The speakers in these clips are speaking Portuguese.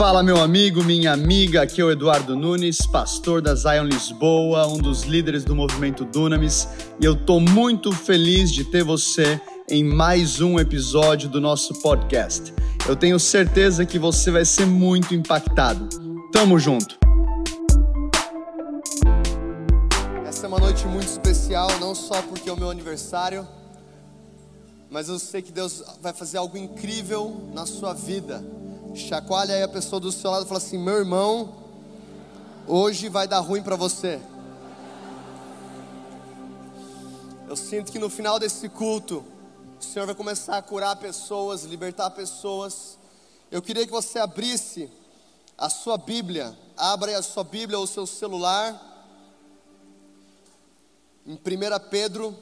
Fala, meu amigo, minha amiga. Aqui é o Eduardo Nunes, pastor da Zion Lisboa, um dos líderes do movimento Dunamis, e eu tô muito feliz de ter você em mais um episódio do nosso podcast. Eu tenho certeza que você vai ser muito impactado. Tamo junto. Essa é uma noite muito especial, não só porque é o meu aniversário, mas eu sei que Deus vai fazer algo incrível na sua vida. Chacoalha aí a pessoa do seu lado e fala assim: meu irmão, hoje vai dar ruim para você. Eu sinto que no final desse culto, o Senhor vai começar a curar pessoas, libertar pessoas. Eu queria que você abrisse a sua Bíblia, abra a sua Bíblia ou o seu celular, em 1 Pedro,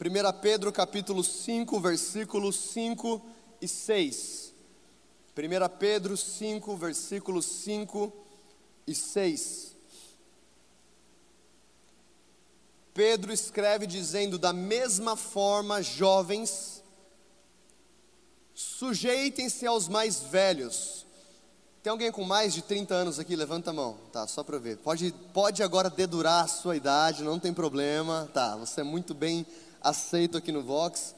1 Pedro capítulo 5, versículo 5 e 6. 1 Pedro 5, versículos 5 e 6. Pedro escreve dizendo: Da mesma forma, jovens, sujeitem-se aos mais velhos. Tem alguém com mais de 30 anos aqui? Levanta a mão. Tá, só para ver. Pode, pode agora dedurar a sua idade, não tem problema. Tá, você é muito bem aceito aqui no Vox.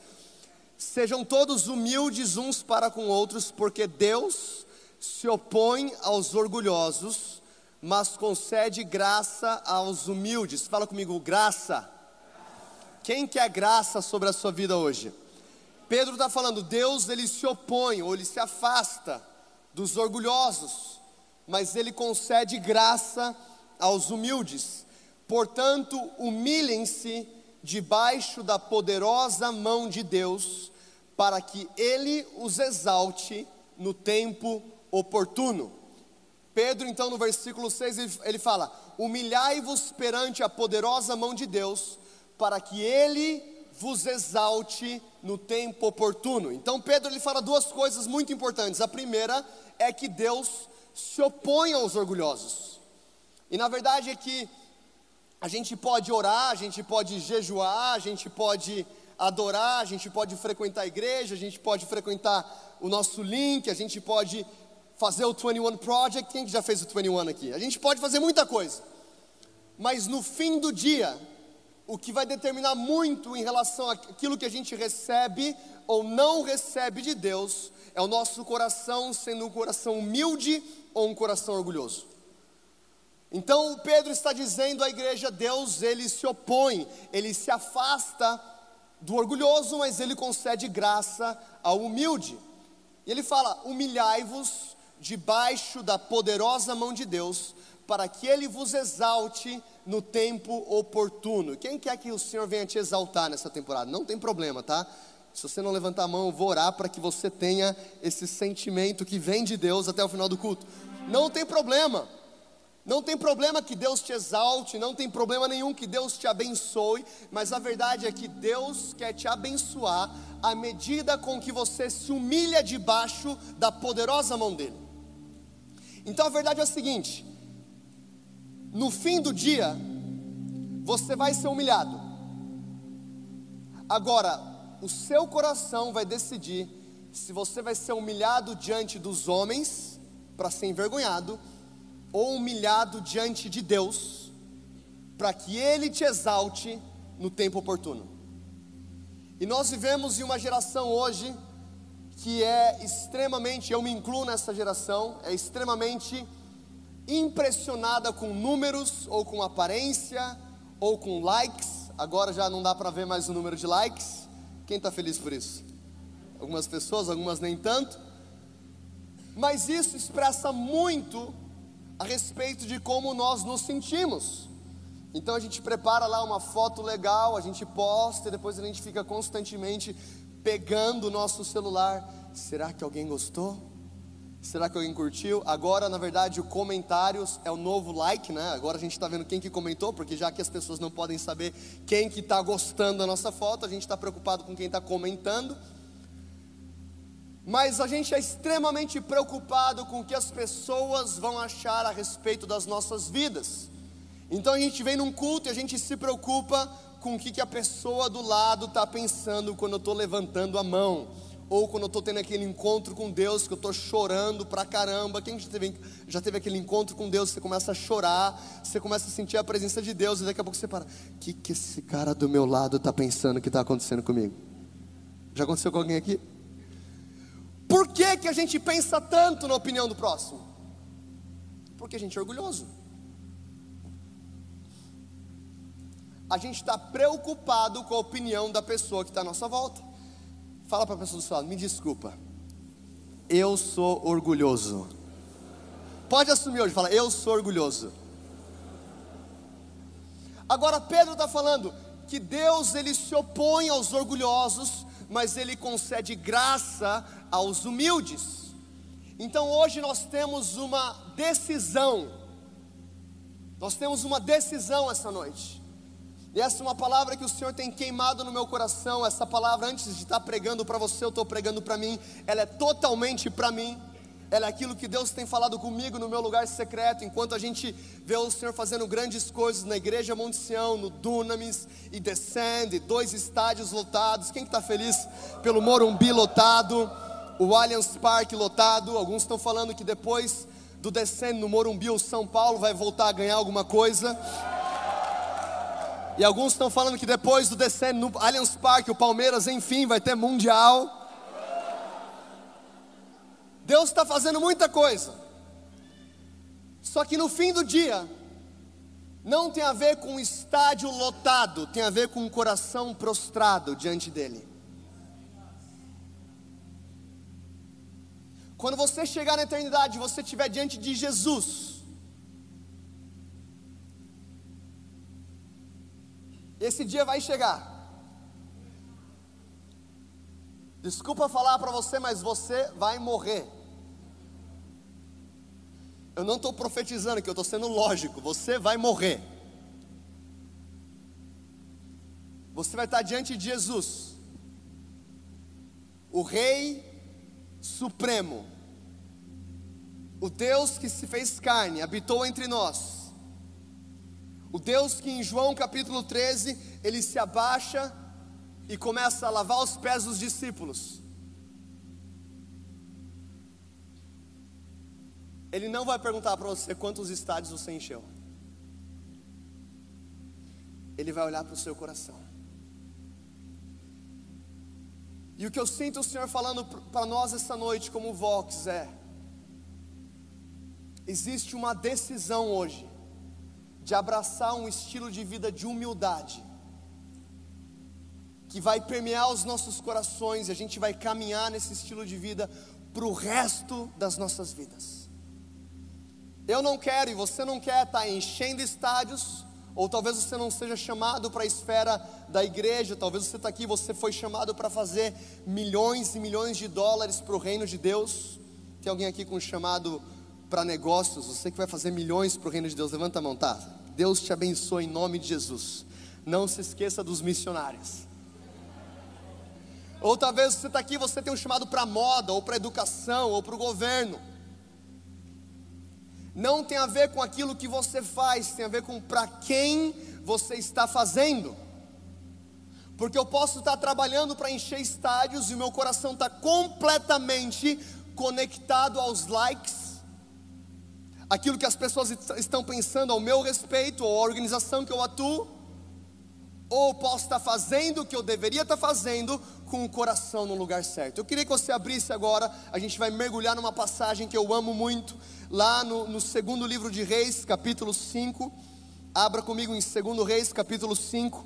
Sejam todos humildes uns para com outros, porque Deus se opõe aos orgulhosos, mas concede graça aos humildes. Fala comigo, graça. Quem quer graça sobre a sua vida hoje? Pedro está falando, Deus ele se opõe ou ele se afasta dos orgulhosos, mas ele concede graça aos humildes. Portanto, humilhem-se debaixo da poderosa mão de Deus, para que ele os exalte no tempo oportuno. Pedro, então, no versículo 6, ele fala: Humilhai-vos perante a poderosa mão de Deus, para que ele vos exalte no tempo oportuno. Então, Pedro ele fala duas coisas muito importantes. A primeira é que Deus se opõe aos orgulhosos. E na verdade é que a gente pode orar, a gente pode jejuar, a gente pode adorar, a gente pode frequentar a igreja, a gente pode frequentar o nosso link, a gente pode fazer o 21 Project. Quem já fez o 21 aqui? A gente pode fazer muita coisa. Mas no fim do dia, o que vai determinar muito em relação àquilo que a gente recebe ou não recebe de Deus é o nosso coração sendo um coração humilde ou um coração orgulhoso. Então Pedro está dizendo à igreja: Deus ele se opõe, ele se afasta do orgulhoso, mas ele concede graça ao humilde. E ele fala: humilhai-vos debaixo da poderosa mão de Deus, para que ele vos exalte no tempo oportuno. Quem quer que o Senhor venha te exaltar nessa temporada? Não tem problema, tá? Se você não levantar a mão, eu vou orar para que você tenha esse sentimento que vem de Deus até o final do culto. Não tem problema. Não tem problema que Deus te exalte, não tem problema nenhum que Deus te abençoe, mas a verdade é que Deus quer te abençoar à medida com que você se humilha debaixo da poderosa mão dele. Então a verdade é a seguinte: no fim do dia, você vai ser humilhado. Agora, o seu coração vai decidir se você vai ser humilhado diante dos homens para ser envergonhado ou humilhado diante de Deus, para que Ele te exalte no tempo oportuno. E nós vivemos em uma geração hoje que é extremamente, eu me incluo nessa geração, é extremamente impressionada com números, ou com aparência, ou com likes. Agora já não dá para ver mais o número de likes. Quem está feliz por isso? Algumas pessoas, algumas nem tanto. Mas isso expressa muito a respeito de como nós nos sentimos. Então a gente prepara lá uma foto legal, a gente posta e depois a gente fica constantemente pegando o nosso celular. Será que alguém gostou? Será que alguém curtiu? Agora, na verdade, o comentários é o novo like, né? Agora a gente está vendo quem que comentou, porque já que as pessoas não podem saber quem que está gostando da nossa foto, a gente está preocupado com quem está comentando mas a gente é extremamente preocupado com o que as pessoas vão achar a respeito das nossas vidas. Então a gente vem num culto e a gente se preocupa com o que, que a pessoa do lado está pensando quando eu estou levantando a mão ou quando eu estou tendo aquele encontro com Deus, que eu estou chorando pra caramba. Quem já teve, já teve aquele encontro com Deus? Você começa a chorar, você começa a sentir a presença de Deus, e daqui a pouco você para: o que, que esse cara do meu lado está pensando que está acontecendo comigo? Já aconteceu com alguém aqui? Por que, que a gente pensa tanto na opinião do próximo? Porque a gente é orgulhoso. A gente está preocupado com a opinião da pessoa que está à nossa volta. Fala para a pessoa do seu lado, me desculpa. Eu sou orgulhoso. Pode assumir hoje, fala, eu sou orgulhoso. Agora Pedro está falando que Deus ele se opõe aos orgulhosos, mas ele concede graça aos humildes. Então hoje nós temos uma decisão. Nós temos uma decisão essa noite. E essa é uma palavra que o Senhor tem queimado no meu coração. Essa palavra, antes de estar pregando para você, eu estou pregando para mim. Ela é totalmente para mim. Ela é aquilo que Deus tem falado comigo no meu lugar secreto, enquanto a gente vê o Senhor fazendo grandes coisas na igreja Monte Sião, no Dunamis e Descende, dois estádios lotados. Quem está feliz pelo Morumbi lotado, o Allianz Parque lotado? Alguns estão falando que depois do Descende no Morumbi, o São Paulo vai voltar a ganhar alguma coisa. E alguns estão falando que depois do descendo no Allianz Parque, o Palmeiras, enfim, vai ter Mundial. Deus está fazendo muita coisa. Só que no fim do dia, não tem a ver com estádio lotado, tem a ver com um coração prostrado diante dEle. Quando você chegar na eternidade, você estiver diante de Jesus, Esse dia vai chegar. Desculpa falar para você, mas você vai morrer. Eu não estou profetizando que eu estou sendo lógico. Você vai morrer. Você vai estar diante de Jesus, o Rei Supremo, o Deus que se fez carne, habitou entre nós o Deus que em João capítulo 13, ele se abaixa e começa a lavar os pés dos discípulos. Ele não vai perguntar para você quantos estádios você encheu. Ele vai olhar para o seu coração. E o que eu sinto o Senhor falando para nós essa noite, como Vox, é: existe uma decisão hoje de abraçar um estilo de vida de humildade, que vai permear os nossos corações e a gente vai caminhar nesse estilo de vida para o resto das nossas vidas. Eu não quero e você não quer estar tá enchendo estádios, ou talvez você não seja chamado para a esfera da igreja, talvez você está aqui, você foi chamado para fazer milhões e milhões de dólares para o reino de Deus. Tem alguém aqui com chamado para negócios, você que vai fazer milhões para o reino de Deus, levanta a mão, tá? Deus te abençoe em nome de Jesus. Não se esqueça dos missionários. Ou talvez você está aqui, você tem um chamado para moda, ou para educação, ou para o governo. Não tem a ver com aquilo que você faz, tem a ver com para quem você está fazendo. Porque eu posso estar trabalhando para encher estádios e o meu coração está completamente conectado aos likes, aquilo que as pessoas estão pensando ao meu respeito, ou a organização que eu atuo, ou posso estar fazendo o que eu deveria estar fazendo com o coração no lugar certo. Eu queria que você abrisse agora, a gente vai mergulhar numa passagem que eu amo muito, lá no, no segundo livro de Reis, capítulo 5. Abra comigo em 2 Reis, capítulo 5.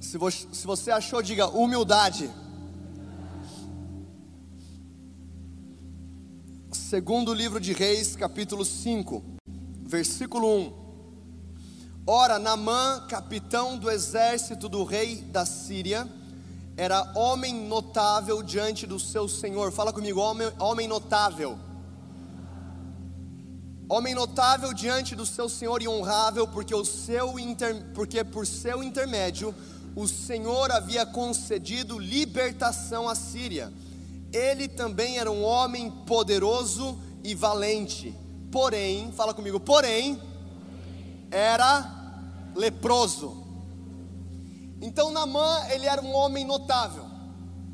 Se você, se você achou, diga humildade. Segundo livro de Reis, capítulo 5, versículo 1. Ora, Namã, capitão do exército do rei da Síria, era homem notável diante do seu senhor. Fala comigo, homem, homem notável. Homem notável diante do seu senhor e honrável, porque, o seu inter, porque por seu intermédio o Senhor havia concedido libertação à Síria. Ele também era um homem poderoso e valente. Porém, fala comigo, porém, era leproso. Então Namã, ele era um homem notável.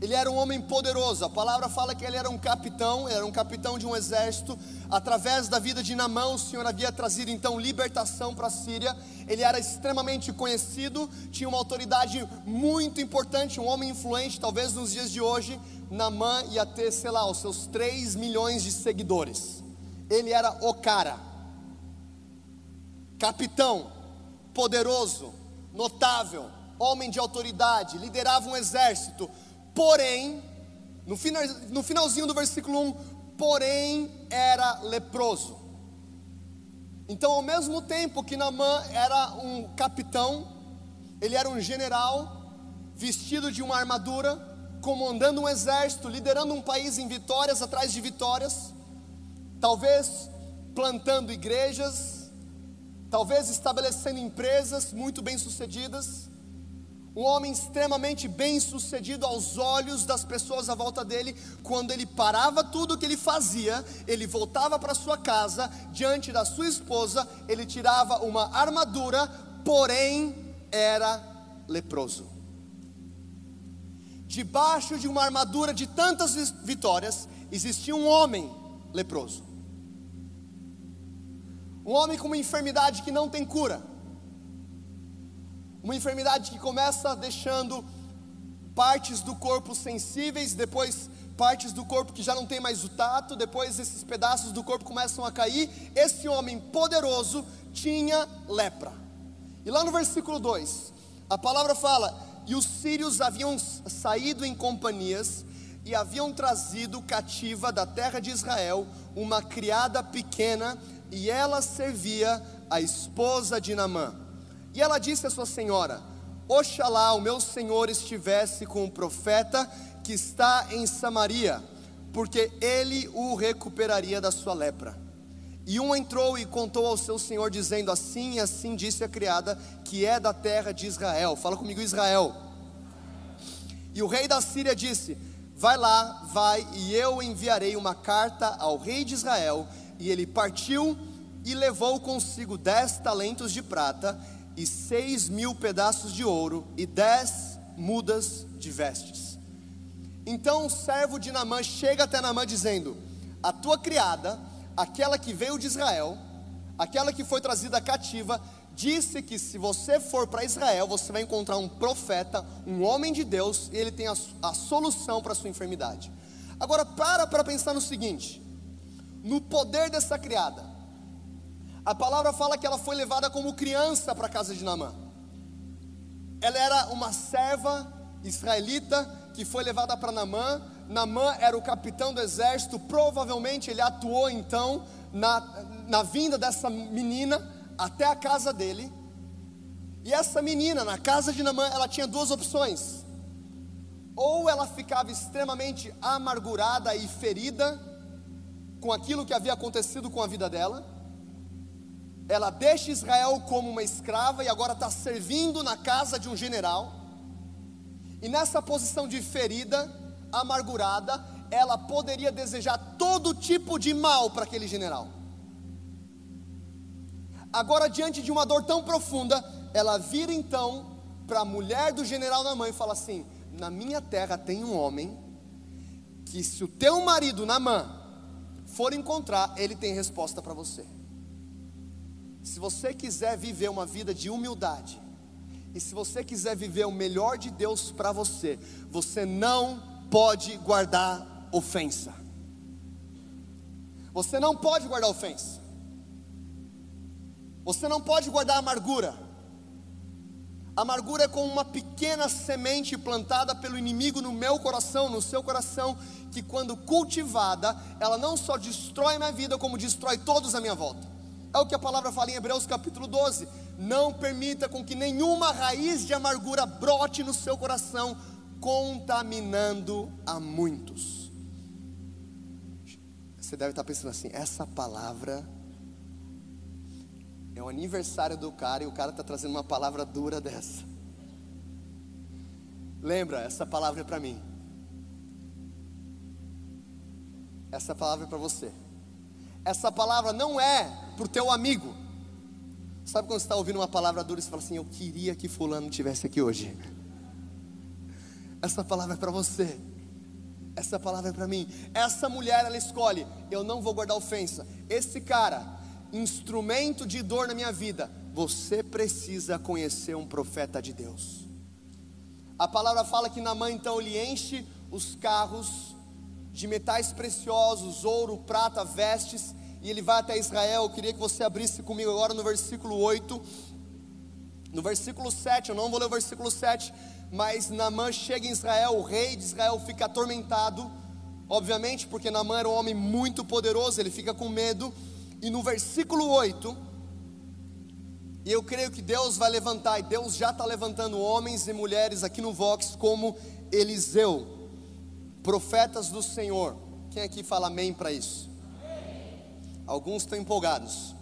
Ele era um homem poderoso. A palavra fala que ele era um capitão, era um capitão de um exército. Através da vida de Namã, o Senhor havia trazido então libertação para a Síria. Ele era extremamente conhecido, tinha uma autoridade muito importante, um homem influente. Talvez nos dias de hoje, Namã ia ter, sei lá, os seus 3 milhões de seguidores. Ele era o cara, capitão, poderoso, notável, homem de autoridade, liderava um exército porém, no, final, no finalzinho do versículo 1, porém era leproso. Então, ao mesmo tempo que Namã era um capitão, ele era um general, vestido de uma armadura, comandando um exército, liderando um país em vitórias atrás de vitórias, talvez plantando igrejas, talvez estabelecendo empresas muito bem sucedidas, um homem extremamente bem sucedido aos olhos das pessoas à volta dele, quando ele parava tudo o que ele fazia, ele voltava para sua casa, diante da sua esposa, ele tirava uma armadura, porém era leproso. Debaixo de uma armadura de tantas vitórias, existia um homem leproso. Um homem com uma enfermidade que não tem cura uma enfermidade que começa deixando partes do corpo sensíveis, depois partes do corpo que já não tem mais o tato, depois esses pedaços do corpo começam a cair. Esse homem poderoso tinha lepra. E lá no versículo 2, a palavra fala: E os sírios haviam saído em companhias e haviam trazido cativa da terra de Israel uma criada pequena, e ela servia a esposa de Namã. E ela disse à sua senhora: Oxalá o meu senhor estivesse com o profeta que está em Samaria, porque ele o recuperaria da sua lepra. E um entrou e contou ao seu senhor, dizendo: Assim e assim disse a criada, que é da terra de Israel. Fala comigo, Israel. E o rei da Síria disse: Vai lá, vai, e eu enviarei uma carta ao rei de Israel. E ele partiu e levou consigo dez talentos de prata e seis mil pedaços de ouro e dez mudas de vestes. Então o servo de Namã chega até Namã dizendo: A tua criada, aquela que veio de Israel, aquela que foi trazida cativa, disse que se você for para Israel, você vai encontrar um profeta, um homem de Deus, e ele tem a, a solução para a sua enfermidade. Agora para para pensar no seguinte: no poder dessa criada, a palavra fala que ela foi levada como criança para a casa de Naamã. Ela era uma serva israelita que foi levada para Naamã. Naamã era o capitão do exército, provavelmente ele atuou então na, na vinda dessa menina até a casa dele. E essa menina, na casa de Naamã, ela tinha duas opções. Ou ela ficava extremamente amargurada e ferida com aquilo que havia acontecido com a vida dela, ela deixa Israel como uma escrava e agora está servindo na casa de um general. E nessa posição de ferida, amargurada, ela poderia desejar todo tipo de mal para aquele general. Agora, diante de uma dor tão profunda, ela vira então para a mulher do general na mãe e fala assim: Na minha terra tem um homem que, se o teu marido Namã for encontrar, ele tem resposta para você. Se você quiser viver uma vida de humildade, e se você quiser viver o melhor de Deus para você, você não pode guardar ofensa. Você não pode guardar ofensa. Você não pode guardar amargura. Amargura é como uma pequena semente plantada pelo inimigo no meu coração, no seu coração, que quando cultivada, ela não só destrói minha vida, como destrói todos à minha volta. É o que a palavra fala em Hebreus capítulo 12. Não permita com que nenhuma raiz de amargura brote no seu coração, contaminando a muitos. Você deve estar pensando assim: essa palavra é o aniversário do cara e o cara está trazendo uma palavra dura dessa. Lembra, essa palavra é para mim. essa palavra é para você. Essa palavra não é para o teu amigo. Sabe quando você está ouvindo uma palavra dura e você fala assim: Eu queria que Fulano estivesse aqui hoje. Essa palavra é para você. Essa palavra é para mim. Essa mulher, ela escolhe: Eu não vou guardar ofensa. Esse cara, instrumento de dor na minha vida. Você precisa conhecer um profeta de Deus. A palavra fala que Namã então ele enche os carros de metais preciosos, ouro, prata, vestes, e ele vai até Israel. Eu queria que você abrisse comigo agora no versículo 8. No versículo 7, eu não vou ler o versículo 7, mas Namã chega em Israel, o rei de Israel fica atormentado, obviamente, porque Namã era um homem muito poderoso, ele fica com medo, e no versículo 8, e eu creio que Deus vai levantar, e Deus já está levantando homens e mulheres aqui no Vox, como Eliseu, profetas do Senhor. Quem aqui fala amém para isso? Alguns estão empolgados.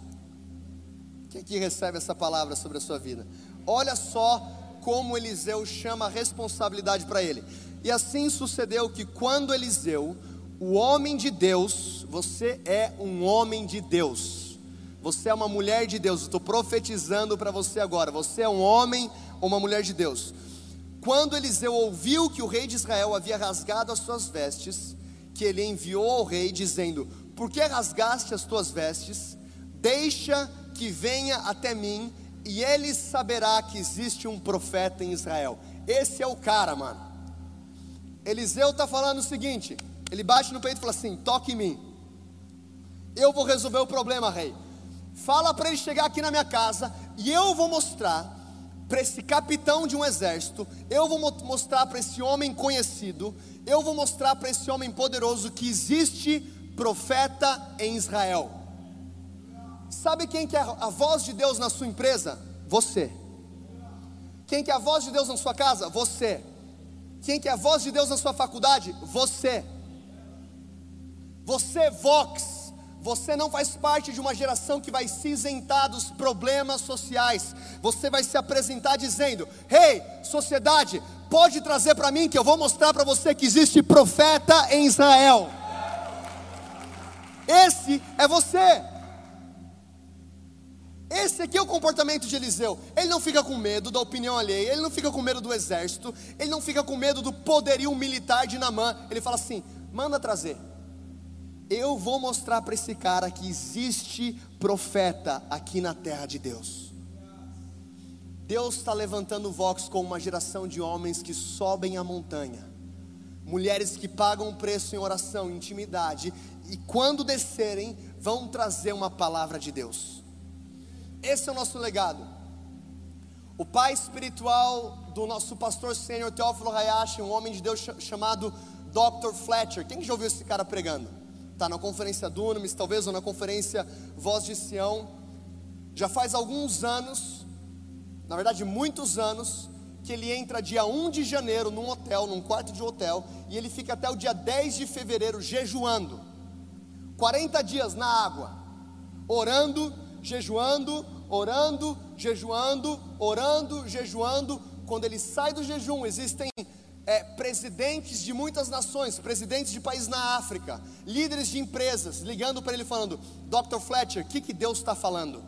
Quem aqui recebe essa palavra sobre a sua vida? Olha só como Eliseu chama a responsabilidade para ele. E assim sucedeu que quando Eliseu, o homem de Deus, você é um homem de Deus. Você é uma mulher de Deus. Estou profetizando para você agora. Você é um homem ou uma mulher de Deus. Quando Eliseu ouviu que o rei de Israel havia rasgado as suas vestes, que ele enviou ao rei dizendo: Por que rasgaste as tuas vestes? Deixa que venha até mim e ele saberá que existe um profeta em Israel. Esse é o cara, mano. Eliseu está falando o seguinte: ele bate no peito e fala assim: toque em mim. Eu vou resolver o problema, rei. Fala para ele chegar aqui na minha casa e eu vou mostrar para esse capitão de um exército, eu vou mostrar para esse homem conhecido, eu vou mostrar para esse homem poderoso que existe profeta em Israel. Sabe quem que é a voz de Deus na sua empresa? Você. Quem que é a voz de Deus na sua casa? Você. Quem que é a voz de Deus na sua faculdade? Você. Você, Vox, você não faz parte de uma geração que vai se isentar dos problemas sociais. Você vai se apresentar dizendo: Hey, sociedade, pode trazer para mim que eu vou mostrar para você que existe profeta em Israel. Esse é você. Esse aqui é o comportamento de Eliseu. Ele não fica com medo da opinião alheia, ele não fica com medo do exército, ele não fica com medo do poderio militar de Namã. Ele fala assim: manda trazer. Eu vou mostrar para esse cara que existe profeta aqui na terra de Deus. Deus está levantando o Vox com uma geração de homens que sobem a montanha, mulheres que pagam preço em oração, intimidade, e quando descerem, vão trazer uma palavra de Deus. Esse é o nosso legado. O pai espiritual do nosso pastor sênior Teófilo Hayashi, um homem de Deus chamado Dr. Fletcher. Quem já ouviu esse cara pregando? Está na conferência Dunamis, talvez, ou na conferência Voz de Sião. Já faz alguns anos, na verdade muitos anos, que ele entra dia 1 de janeiro num hotel, num quarto de hotel, e ele fica até o dia 10 de fevereiro jejuando. 40 dias na água, orando jejuando, orando, jejuando, orando, jejuando. Quando ele sai do jejum, existem é, presidentes de muitas nações, presidentes de países na África, líderes de empresas, ligando para ele falando: Dr. Fletcher, o que, que Deus está falando?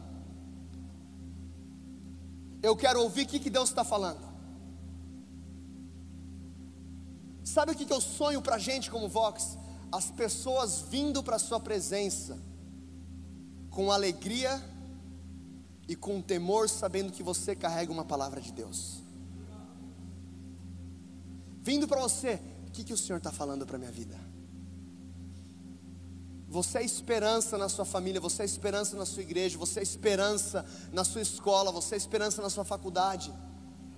Eu quero ouvir o que, que Deus está falando. Sabe o que, que eu sonho para a gente como Vox? As pessoas vindo para a Sua presença com alegria e com temor, sabendo que você carrega uma palavra de Deus. Vindo para você, o que, que o Senhor está falando para a minha vida? Você é esperança na sua família, você é esperança na sua igreja, você é esperança na sua escola, você é esperança na sua faculdade.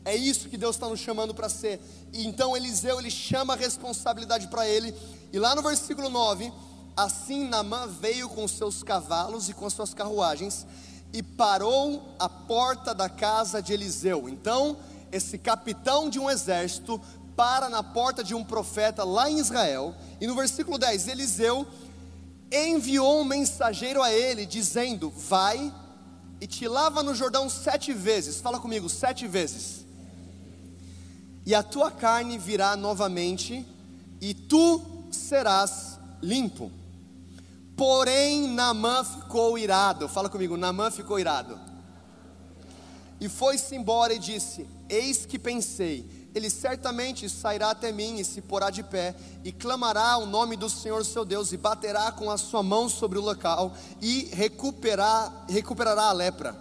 É isso que Deus está nos chamando para ser. E então Eliseu ele chama a responsabilidade para ele. E lá no versículo 9, Assim Namã veio com seus cavalos e com suas carruagens e parou à porta da casa de Eliseu. Então, esse capitão de um exército para na porta de um profeta lá em Israel. E no versículo 10, Eliseu enviou um mensageiro a ele, dizendo: Vai e te lava no Jordão sete vezes. Fala comigo, sete vezes. E a tua carne virá novamente, e tu serás limpo. Porém, Naamã ficou irado. Fala comigo, Naamã ficou irado. E foi-se embora e disse: Eis que pensei, ele certamente sairá até mim e se porá de pé, e clamará o nome do Senhor seu Deus, e baterá com a sua mão sobre o local, e recuperar, recuperará a lepra.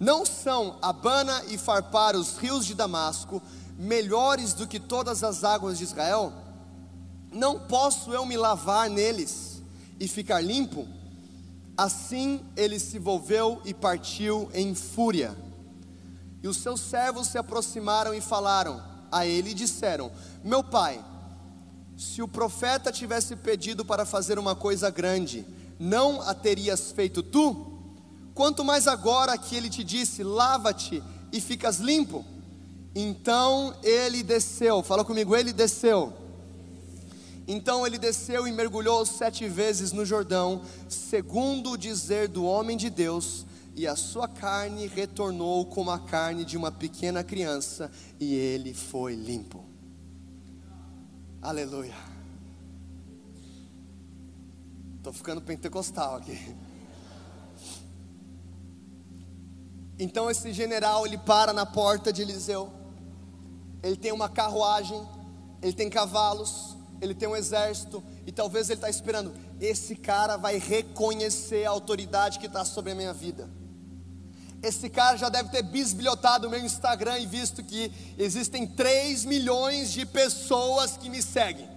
Não são Abana e Farpar, os rios de Damasco, melhores do que todas as águas de Israel? Não posso eu me lavar neles e ficar limpo? Assim ele se volveu e partiu em fúria. E os seus servos se aproximaram e falaram a ele e disseram: Meu pai, se o profeta tivesse pedido para fazer uma coisa grande, não a terias feito tu? Quanto mais agora que ele te disse: Lava-te e ficas limpo. Então ele desceu, fala comigo, ele desceu. Então ele desceu e mergulhou sete vezes no Jordão, segundo o dizer do homem de Deus, e a sua carne retornou como a carne de uma pequena criança, e ele foi limpo. Aleluia. Estou ficando pentecostal aqui. Então esse general ele para na porta de Eliseu. Ele tem uma carruagem, ele tem cavalos, ele tem um exército, e talvez ele está esperando. Esse cara vai reconhecer a autoridade que está sobre a minha vida. Esse cara já deve ter bisbilhotado o meu Instagram e visto que existem 3 milhões de pessoas que me seguem.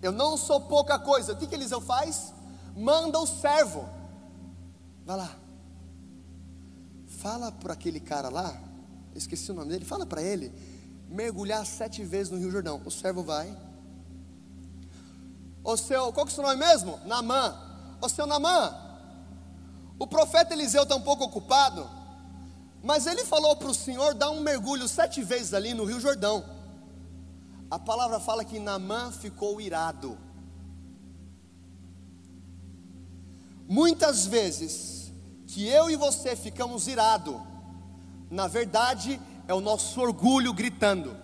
Eu não sou pouca coisa. O que, que Eliseu faz? Manda o servo. Vai lá. Fala para aquele cara lá, esqueci o nome dele, fala para ele mergulhar sete vezes no Rio Jordão. O servo vai. O seu, qual que é o seu nome mesmo? Namã. O seu Namã, o profeta Eliseu está um pouco ocupado, mas ele falou para o Senhor dar um mergulho sete vezes ali no Rio Jordão. A palavra fala que Namã ficou irado. Muitas vezes que eu e você ficamos irado, na verdade é o nosso orgulho gritando.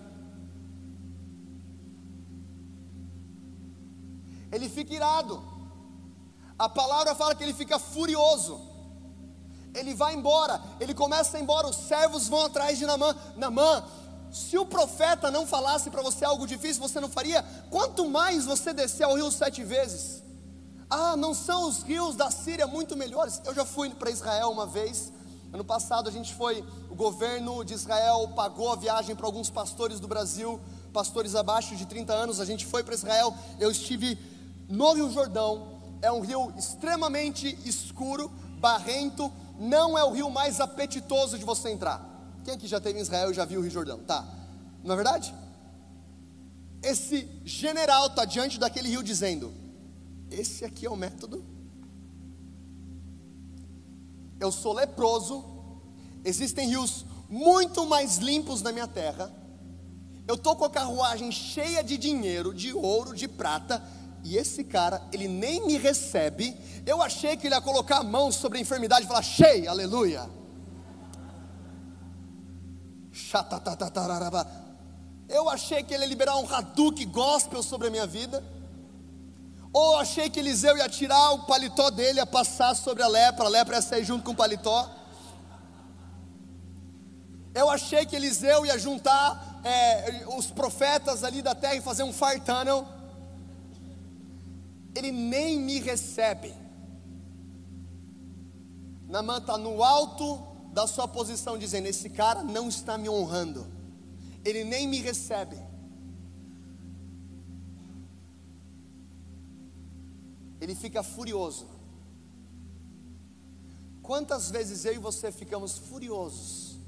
Ele fica irado. A palavra fala que ele fica furioso. Ele vai embora, ele começa a ir embora, os servos vão atrás de Namã. Namã, se o profeta não falasse para você algo difícil, você não faria? Quanto mais você descer ao rio sete vezes? Ah, não são os rios da Síria muito melhores? Eu já fui para Israel uma vez. Ano passado a gente foi, o governo de Israel pagou a viagem para alguns pastores do Brasil, pastores abaixo de 30 anos. A gente foi para Israel. Eu estive no Rio Jordão. É um rio extremamente escuro, barrento, não é o rio mais apetitoso de você entrar. Quem aqui já esteve em Israel e já viu o Rio Jordão? Tá, não é verdade? Esse general está diante daquele rio dizendo: Esse aqui é o método. Eu sou leproso, existem rios muito mais limpos na minha terra. Eu estou com a carruagem cheia de dinheiro, de ouro, de prata e esse cara, ele nem me recebe. Eu achei que ele ia colocar a mão sobre a enfermidade e falar: cheio, aleluia. Eu achei que ele ia liberar um Haduk gospel sobre a minha vida. Ou achei que Eliseu ia tirar o paletó dele, ia passar sobre a lepra, a lepra ia sair junto com o paletó. Eu achei que Eliseu ia juntar é, os profetas ali da terra e fazer um fire tunnel ele nem me recebe. Namã está no alto da sua posição, dizendo: Esse cara não está me honrando, ele nem me recebe. Ele fica furioso. Quantas vezes eu e você ficamos furiosos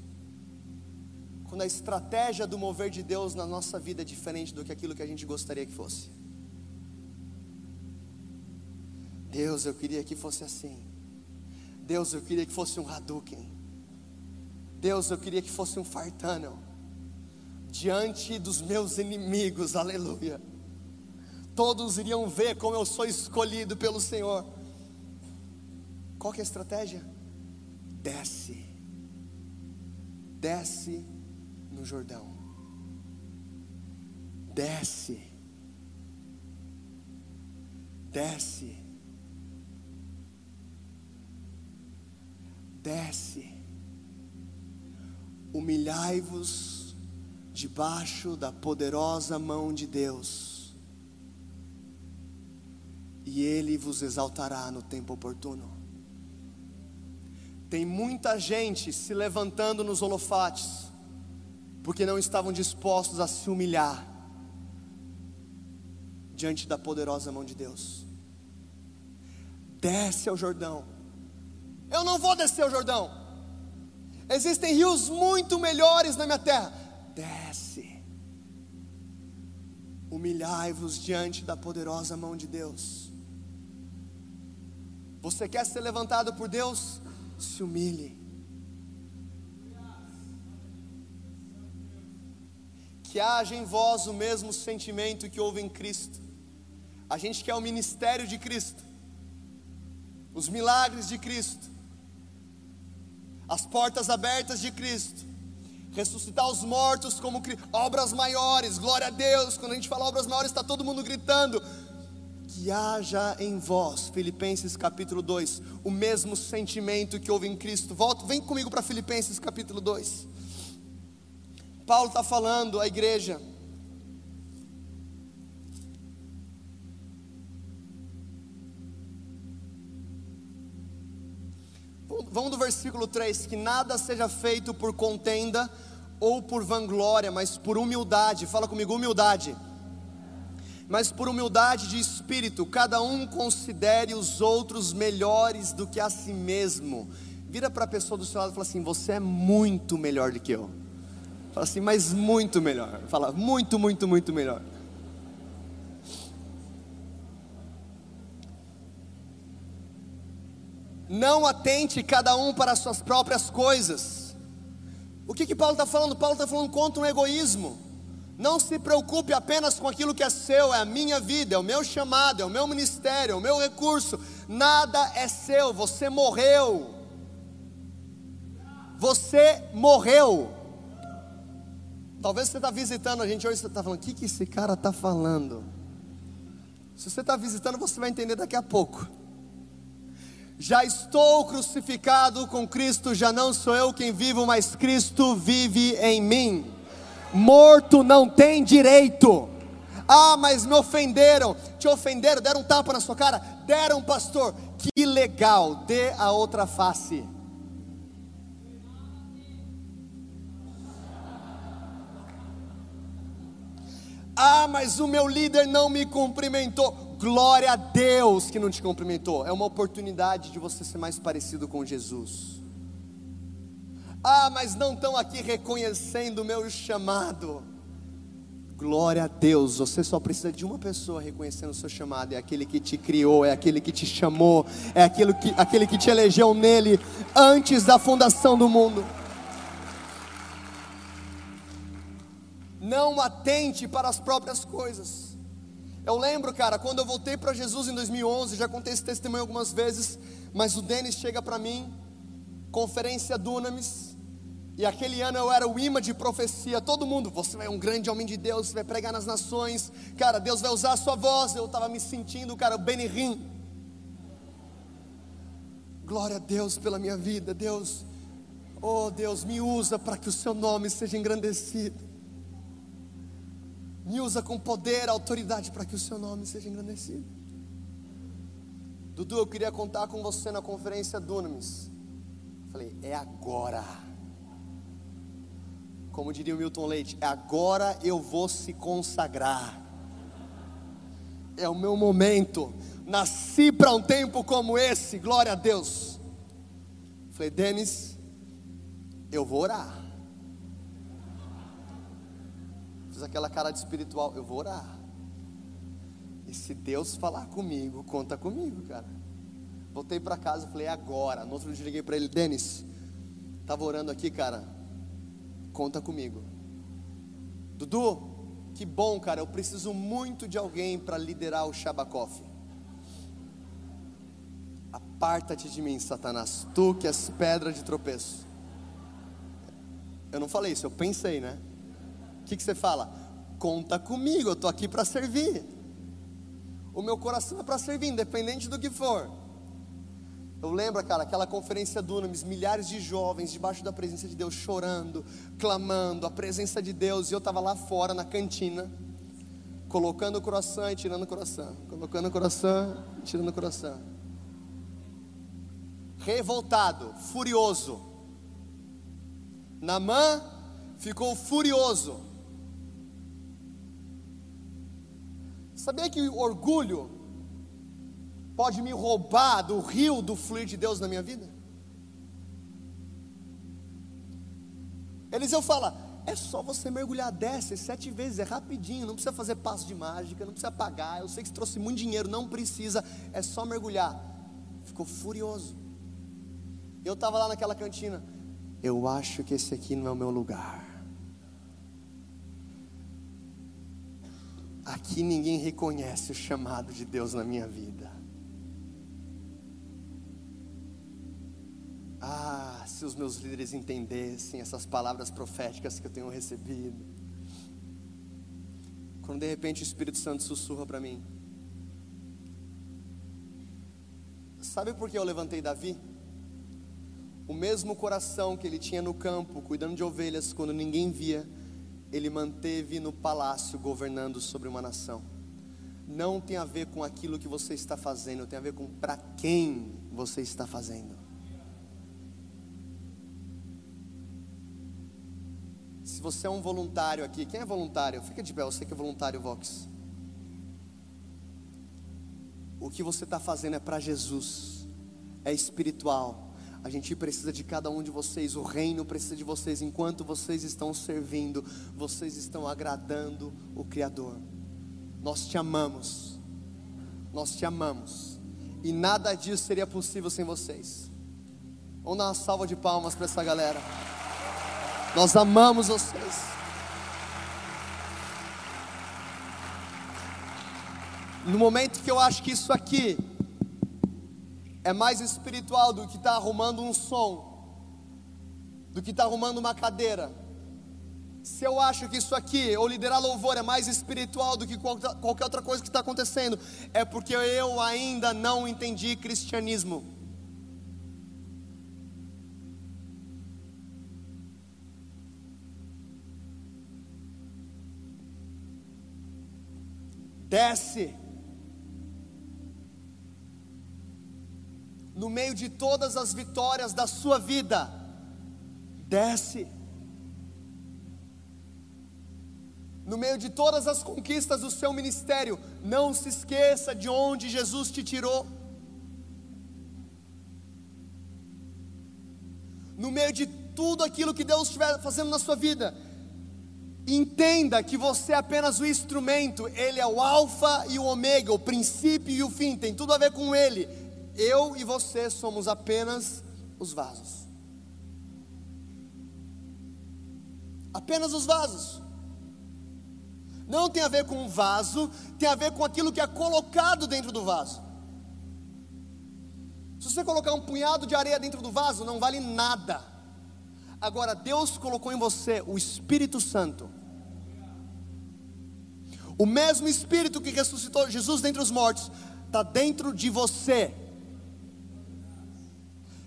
quando a estratégia do mover de Deus na nossa vida é diferente do que aquilo que a gente gostaria que fosse? Deus, eu queria que fosse assim. Deus, eu queria que fosse um Hadouken. Deus, eu queria que fosse um Fartano. Diante dos meus inimigos, aleluia todos iriam ver como eu sou escolhido pelo Senhor. Qual que é a estratégia? Desce, desce no Jordão, desce, desce, desce, humilhai-vos debaixo da poderosa mão de Deus e Ele vos exaltará no tempo oportuno. Tem muita gente se levantando nos holofates, porque não estavam dispostos a se humilhar diante da poderosa mão de Deus. Desce ao Jordão. Eu não vou descer ao Jordão. Existem rios muito melhores na minha terra. Desce. Humilhai-vos diante da poderosa mão de Deus. Você quer ser levantado por Deus? Se humilhe. Que haja em vós o mesmo sentimento que houve em Cristo. A gente quer o ministério de Cristo, os milagres de Cristo, as portas abertas de Cristo, ressuscitar os mortos como obras maiores, glória a Deus. Quando a gente fala obras maiores, está todo mundo gritando. Que haja em vós, Filipenses capítulo 2, o mesmo sentimento que houve em Cristo. Volta, vem comigo para Filipenses capítulo 2. Paulo está falando à igreja. Vamos do versículo 3: Que nada seja feito por contenda ou por vanglória, mas por humildade. Fala comigo, humildade. Mas por humildade de espírito, cada um considere os outros melhores do que a si mesmo. Vira para a pessoa do seu lado e fala assim: Você é muito melhor do que eu. Fala assim, mas muito melhor. Fala, muito, muito, muito melhor. Não atente cada um para as suas próprias coisas. O que, que Paulo está falando? Paulo está falando contra o egoísmo. Não se preocupe apenas com aquilo que é seu, é a minha vida, é o meu chamado, é o meu ministério, é o meu recurso. Nada é seu, você morreu. Você morreu. Talvez você está visitando a gente hoje, você está falando, o que, que esse cara está falando? Se você está visitando, você vai entender daqui a pouco. Já estou crucificado com Cristo, já não sou eu quem vivo, mas Cristo vive em mim. Morto não tem direito. Ah, mas me ofenderam. Te ofenderam, deram um tapa na sua cara? Deram, pastor. Que legal, dê a outra face. Ah, mas o meu líder não me cumprimentou. Glória a Deus que não te cumprimentou. É uma oportunidade de você ser mais parecido com Jesus. Ah, mas não estão aqui reconhecendo o meu chamado. Glória a Deus, você só precisa de uma pessoa reconhecendo o seu chamado, é aquele que te criou, é aquele que te chamou, é aquele que, aquele que te elegeu nele antes da fundação do mundo. Não atente para as próprias coisas. Eu lembro, cara, quando eu voltei para Jesus em 2011, já contei esse testemunho algumas vezes, mas o Denis chega para mim, conferência Dunamis, e aquele ano eu era o imã de profecia, todo mundo, você é um grande homem de Deus, você vai pregar nas nações, cara, Deus vai usar a sua voz, eu estava me sentindo, cara, o Benihim. Glória a Deus pela minha vida, Deus, oh Deus, me usa para que o seu nome seja engrandecido. Me usa com poder, autoridade para que o seu nome seja engrandecido. Dudu, eu queria contar com você na conferência Dunamis. Falei, é agora. Como diria o Milton Leite, é agora eu vou se consagrar. É o meu momento. Nasci para um tempo como esse, glória a Deus. Falei, Denis, eu vou orar. Fiz aquela cara de espiritual, eu vou orar. E se Deus falar comigo, conta comigo, cara. Voltei para casa, falei, é agora. No outro dia liguei para ele, Denis, estava orando aqui, cara. Conta comigo. Dudu, que bom, cara. Eu preciso muito de alguém para liderar o Shabakoff. Aparta-te de mim, Satanás, tu que és pedra de tropeço. Eu não falei isso, eu pensei, né? O que, que você fala? Conta comigo, eu estou aqui para servir. O meu coração é para servir, independente do que for. Eu lembro, cara, aquela conferência Dunamis, milhares de jovens debaixo da presença de Deus, chorando, clamando a presença de Deus, e eu estava lá fora na cantina, colocando o coração e tirando o coração, colocando o coração e tirando o coração. Revoltado, furioso. Namã ficou furioso. Sabia que orgulho pode me roubar do rio do fluir de Deus na minha vida? Eliseu fala: é só você mergulhar dessas sete vezes, é rapidinho, não precisa fazer passo de mágica, não precisa pagar. Eu sei que você trouxe muito dinheiro, não precisa, é só mergulhar. Ficou furioso. Eu estava lá naquela cantina, eu acho que esse aqui não é o meu lugar. Aqui ninguém reconhece o chamado de Deus na minha vida. Ah, se os meus líderes entendessem essas palavras proféticas que eu tenho recebido. Quando de repente o Espírito Santo sussurra para mim: Sabe por que eu levantei Davi? O mesmo coração que ele tinha no campo, cuidando de ovelhas quando ninguém via, ele manteve no palácio, governando sobre uma nação. Não tem a ver com aquilo que você está fazendo, tem a ver com para quem você está fazendo. Você é um voluntário aqui, quem é voluntário? Fica de pé, você que é voluntário, Vox. O que você está fazendo é para Jesus, é espiritual. A gente precisa de cada um de vocês, o reino precisa de vocês. Enquanto vocês estão servindo, vocês estão agradando o Criador. Nós te amamos, nós te amamos, e nada disso seria possível sem vocês. Vamos dar uma salva de palmas para essa galera. Nós amamos vocês. No momento que eu acho que isso aqui é mais espiritual do que estar tá arrumando um som, do que estar tá arrumando uma cadeira. Se eu acho que isso aqui, ou liderar louvor, é mais espiritual do que qualquer outra coisa que está acontecendo, é porque eu ainda não entendi cristianismo. Desce. No meio de todas as vitórias da sua vida, desce. No meio de todas as conquistas do seu ministério, não se esqueça de onde Jesus te tirou. No meio de tudo aquilo que Deus estiver fazendo na sua vida, Entenda que você é apenas o instrumento, Ele é o Alfa e o Ômega, o princípio e o fim, tem tudo a ver com Ele. Eu e você somos apenas os vasos. Apenas os vasos. Não tem a ver com o vaso, tem a ver com aquilo que é colocado dentro do vaso. Se você colocar um punhado de areia dentro do vaso, não vale nada. Agora, Deus colocou em você o Espírito Santo. O mesmo Espírito que ressuscitou Jesus dentre os mortos está dentro de você.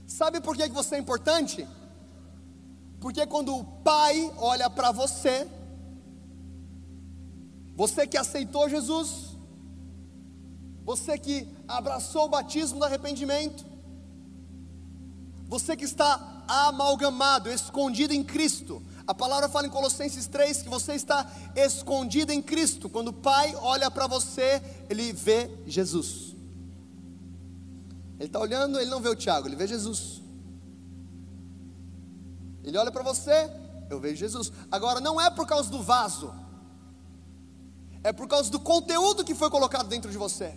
Sabe por que você é importante? Porque quando o Pai olha para você, você que aceitou Jesus, você que abraçou o batismo do arrependimento, você que está amalgamado, escondido em Cristo. A palavra fala em Colossenses 3 que você está escondido em Cristo. Quando o Pai olha para você, ele vê Jesus. Ele está olhando, ele não vê o Tiago, ele vê Jesus. Ele olha para você, eu vejo Jesus. Agora, não é por causa do vaso, é por causa do conteúdo que foi colocado dentro de você.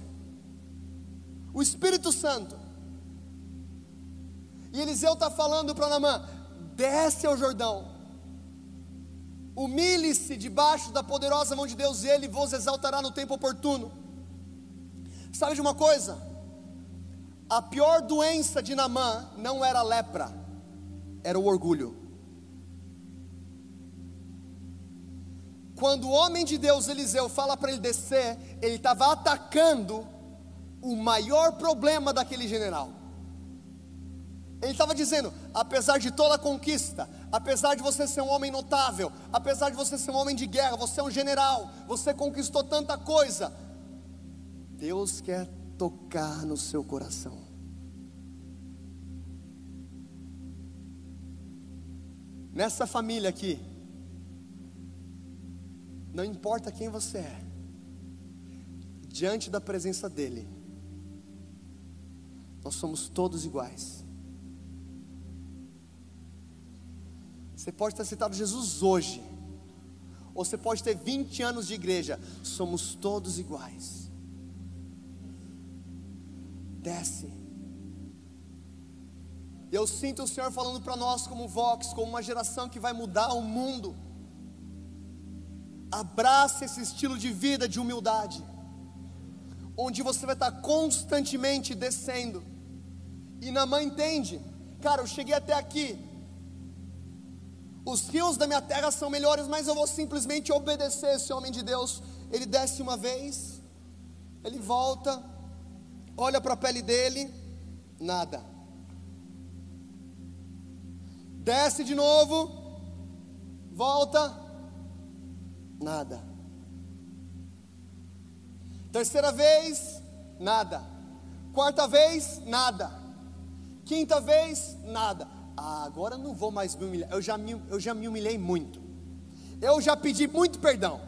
O Espírito Santo e Eliseu está falando para Namã: desce ao Jordão, humilhe-se debaixo da poderosa mão de Deus, e Ele vos exaltará no tempo oportuno. Sabe de uma coisa? A pior doença de Namã não era a lepra, era o orgulho. Quando o homem de Deus Eliseu fala para ele descer, ele estava atacando o maior problema daquele general. Ele estava dizendo: apesar de toda a conquista, apesar de você ser um homem notável, apesar de você ser um homem de guerra, você é um general, você conquistou tanta coisa, Deus quer tocar no seu coração. Nessa família aqui, não importa quem você é, diante da presença dEle, nós somos todos iguais. Você pode ter aceitado Jesus hoje, ou você pode ter 20 anos de igreja, somos todos iguais. Desce. Eu sinto o Senhor falando para nós, como Vox, como uma geração que vai mudar o mundo. Abraça esse estilo de vida de humildade, onde você vai estar constantemente descendo. E Namã entende, cara, eu cheguei até aqui, os rios da minha terra são melhores, mas eu vou simplesmente obedecer esse homem de Deus. Ele desce uma vez, ele volta, olha para a pele dele, nada. Desce de novo, volta, nada. Terceira vez, nada. Quarta vez, nada. Quinta vez, nada ah, agora não vou mais me humilhar. Eu já me, eu já me humilhei muito. Eu já pedi muito perdão.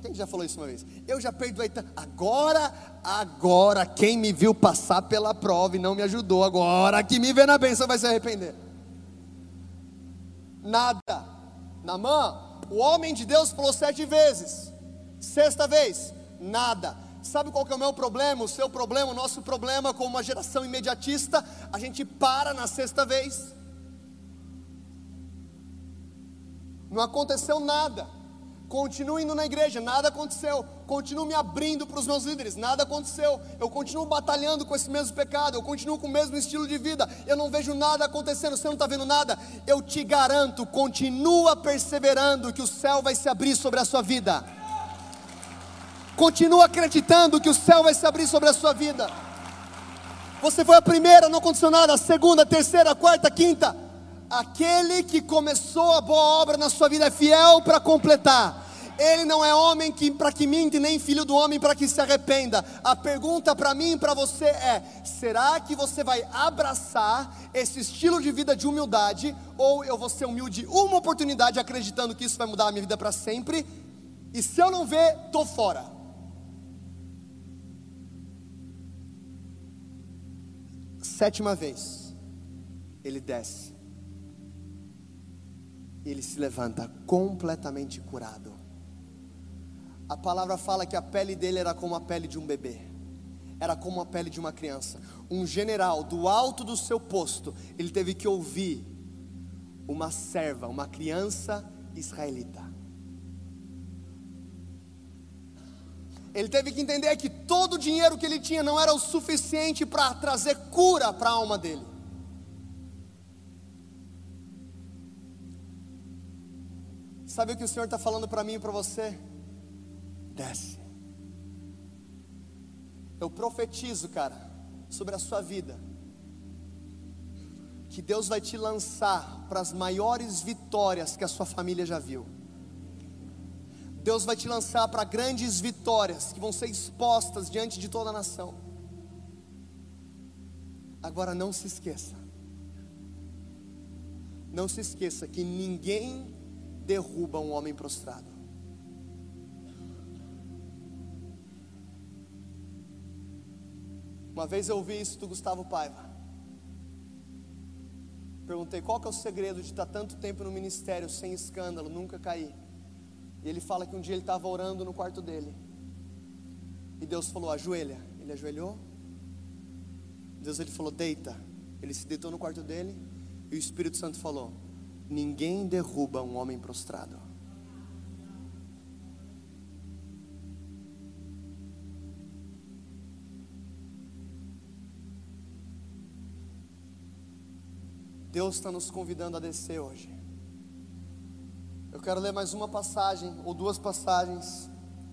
Quem já falou isso uma vez? Eu já perdoei tanto. Agora, agora, quem me viu passar pela prova e não me ajudou, agora que me vê na bênção vai se arrepender. Nada. Namã, o homem de Deus falou sete vezes. Sexta vez, nada. Sabe qual que é o meu problema? O seu problema, o nosso problema como uma geração imediatista, a gente para na sexta vez. Não aconteceu nada. Continuo indo na igreja, nada aconteceu. Continuo me abrindo para os meus líderes, nada aconteceu. Eu continuo batalhando com esse mesmo pecado, eu continuo com o mesmo estilo de vida. Eu não vejo nada acontecendo, você não está vendo nada. Eu te garanto, continua perseverando que o céu vai se abrir sobre a sua vida. Continua acreditando que o céu vai se abrir sobre a sua vida. Você foi a primeira, não aconteceu nada. A segunda, a terceira, a quarta, a quinta. Aquele que começou a boa obra na sua vida é fiel para completar. Ele não é homem para que minte, nem filho do homem para que se arrependa. A pergunta para mim e para você é: será que você vai abraçar esse estilo de vida de humildade? Ou eu vou ser humilde uma oportunidade acreditando que isso vai mudar a minha vida para sempre? E se eu não ver, estou fora. Sétima vez, ele desce. Ele se levanta completamente curado. A palavra fala que a pele dele era como a pele de um bebê, era como a pele de uma criança. Um general, do alto do seu posto, ele teve que ouvir uma serva, uma criança israelita. Ele teve que entender que todo o dinheiro que ele tinha não era o suficiente para trazer cura para a alma dele. Sabe o que o Senhor está falando para mim e para você? Desce. Eu profetizo, cara, sobre a sua vida, que Deus vai te lançar para as maiores vitórias que a sua família já viu. Deus vai te lançar para grandes vitórias que vão ser expostas diante de toda a nação. Agora não se esqueça, não se esqueça que ninguém derruba um homem prostrado. Uma vez eu ouvi isso do Gustavo Paiva. Perguntei qual que é o segredo de estar tanto tempo no ministério sem escândalo, nunca cair. E ele fala que um dia ele estava orando no quarto dele. E Deus falou: ajoelha. Ele ajoelhou. Deus ele falou: deita. Ele se deitou no quarto dele. E o Espírito Santo falou: ninguém derruba um homem prostrado. Deus está nos convidando a descer hoje. Eu quero ler mais uma passagem, ou duas passagens,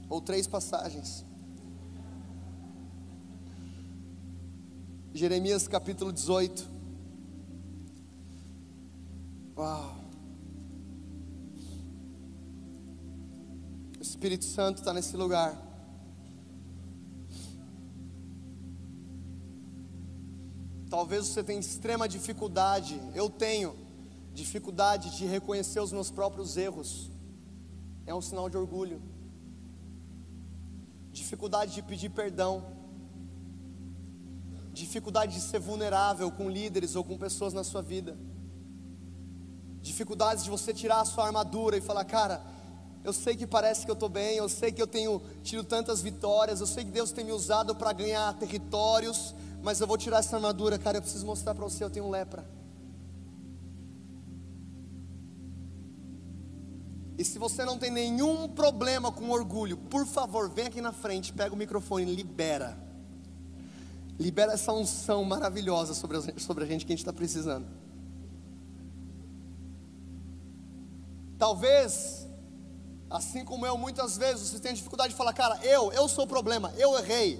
ou três passagens. Jeremias capítulo 18. Uau. O Espírito Santo está nesse lugar. Talvez você tenha extrema dificuldade, eu tenho dificuldade de reconhecer os meus próprios erros. É um sinal de orgulho. Dificuldade de pedir perdão. Dificuldade de ser vulnerável com líderes ou com pessoas na sua vida. Dificuldades de você tirar a sua armadura e falar, cara, eu sei que parece que eu estou bem, eu sei que eu tenho tido tantas vitórias, eu sei que Deus tem me usado para ganhar territórios, mas eu vou tirar essa armadura, cara, eu preciso mostrar para você, eu tenho lepra. E se você não tem nenhum problema com orgulho, por favor, vem aqui na frente, pega o microfone, libera. Libera essa unção maravilhosa sobre a, sobre a gente que a gente está precisando. Talvez, assim como eu, muitas vezes você tem dificuldade de falar, cara, eu, eu sou o problema, eu errei.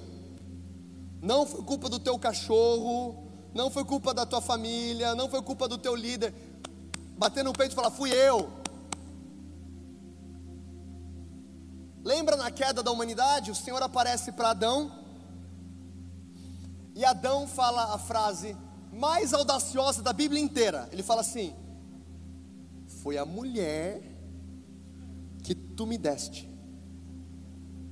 Não foi culpa do teu cachorro, não foi culpa da tua família, não foi culpa do teu líder. Bater no peito e falar, fui eu. Lembra na queda da humanidade? O Senhor aparece para Adão. E Adão fala a frase mais audaciosa da Bíblia inteira. Ele fala assim: Foi a mulher que tu me deste.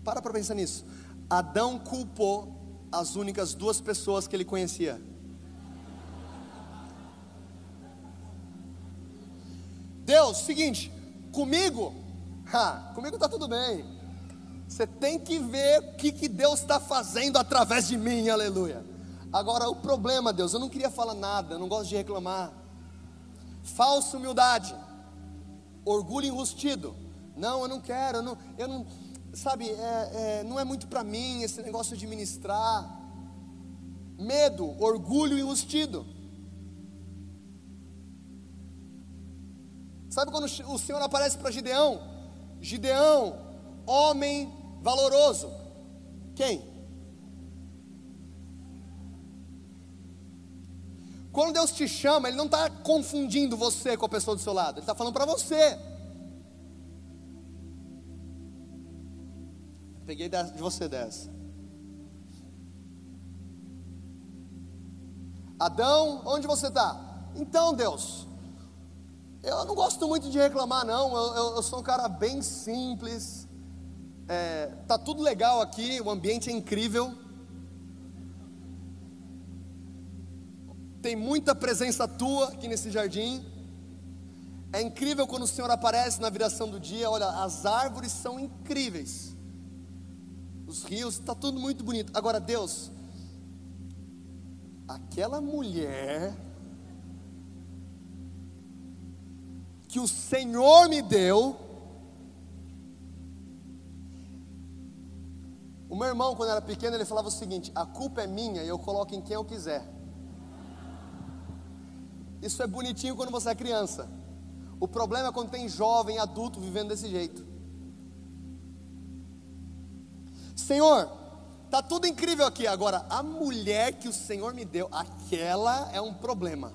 Para para pensar nisso. Adão culpou as únicas duas pessoas que ele conhecia. Deus, seguinte, comigo, ha, comigo está tudo bem. Você tem que ver o que, que Deus está fazendo através de mim, aleluia. Agora, o problema, Deus, eu não queria falar nada, eu não gosto de reclamar. Falsa humildade, orgulho enrustido. Não, eu não quero, eu não, eu não sabe, é, é, não é muito para mim esse negócio de ministrar. Medo, orgulho enrustido. Sabe quando o Senhor aparece para Gideão? Gideão, homem valoroso. Quem? Quando Deus te chama, Ele não está confundindo você com a pessoa do seu lado, Ele está falando para você. Peguei de você dessa. Adão, onde você está? Então, Deus, eu não gosto muito de reclamar, não. Eu, eu, eu sou um cara bem simples é, tá tudo legal aqui, o ambiente é incrível. Tem muita presença tua aqui nesse jardim. É incrível quando o Senhor aparece na viração do dia. Olha, as árvores são incríveis. Os rios, está tudo muito bonito. Agora, Deus, aquela mulher que o Senhor me deu, O meu irmão, quando era pequeno, ele falava o seguinte: a culpa é minha e eu coloco em quem eu quiser. Isso é bonitinho quando você é criança. O problema é quando tem jovem, adulto vivendo desse jeito. Senhor, tá tudo incrível aqui. Agora, a mulher que o Senhor me deu, aquela é um problema.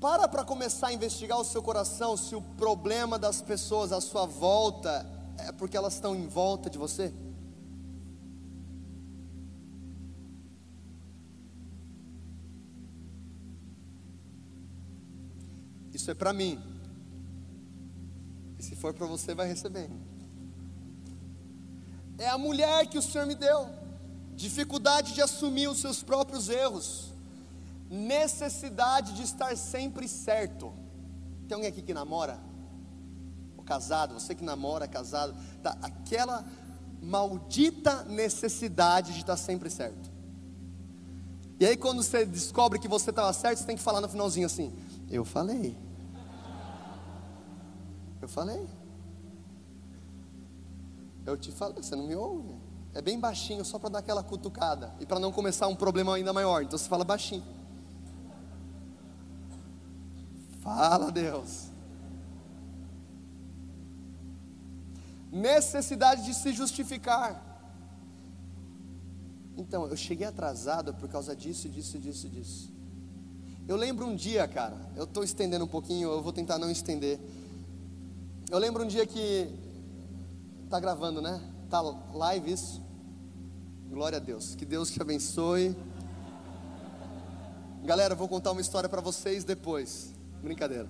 Para para começar a investigar o seu coração se o problema das pessoas à sua volta é porque elas estão em volta de você. Isso é para mim. E se for para você, vai receber. É a mulher que o Senhor me deu. Dificuldade de assumir os seus próprios erros necessidade de estar sempre certo. Tem alguém aqui que namora? Ou casado, você que namora, casado, tá, aquela maldita necessidade de estar sempre certo. E aí quando você descobre que você estava certo, você tem que falar no finalzinho assim: Eu falei. Eu falei. Eu te falei, você não me ouve. É bem baixinho, só para dar aquela cutucada. E para não começar um problema ainda maior. Então você fala baixinho. Fala, Deus. Necessidade de se justificar. Então, eu cheguei atrasado por causa disso, disso, disso, disso. Eu lembro um dia, cara, eu estou estendendo um pouquinho, eu vou tentar não estender. Eu lembro um dia que. Tá gravando, né? Tá live isso? Glória a Deus. Que Deus te abençoe. Galera, eu vou contar uma história para vocês depois. Brincadeira.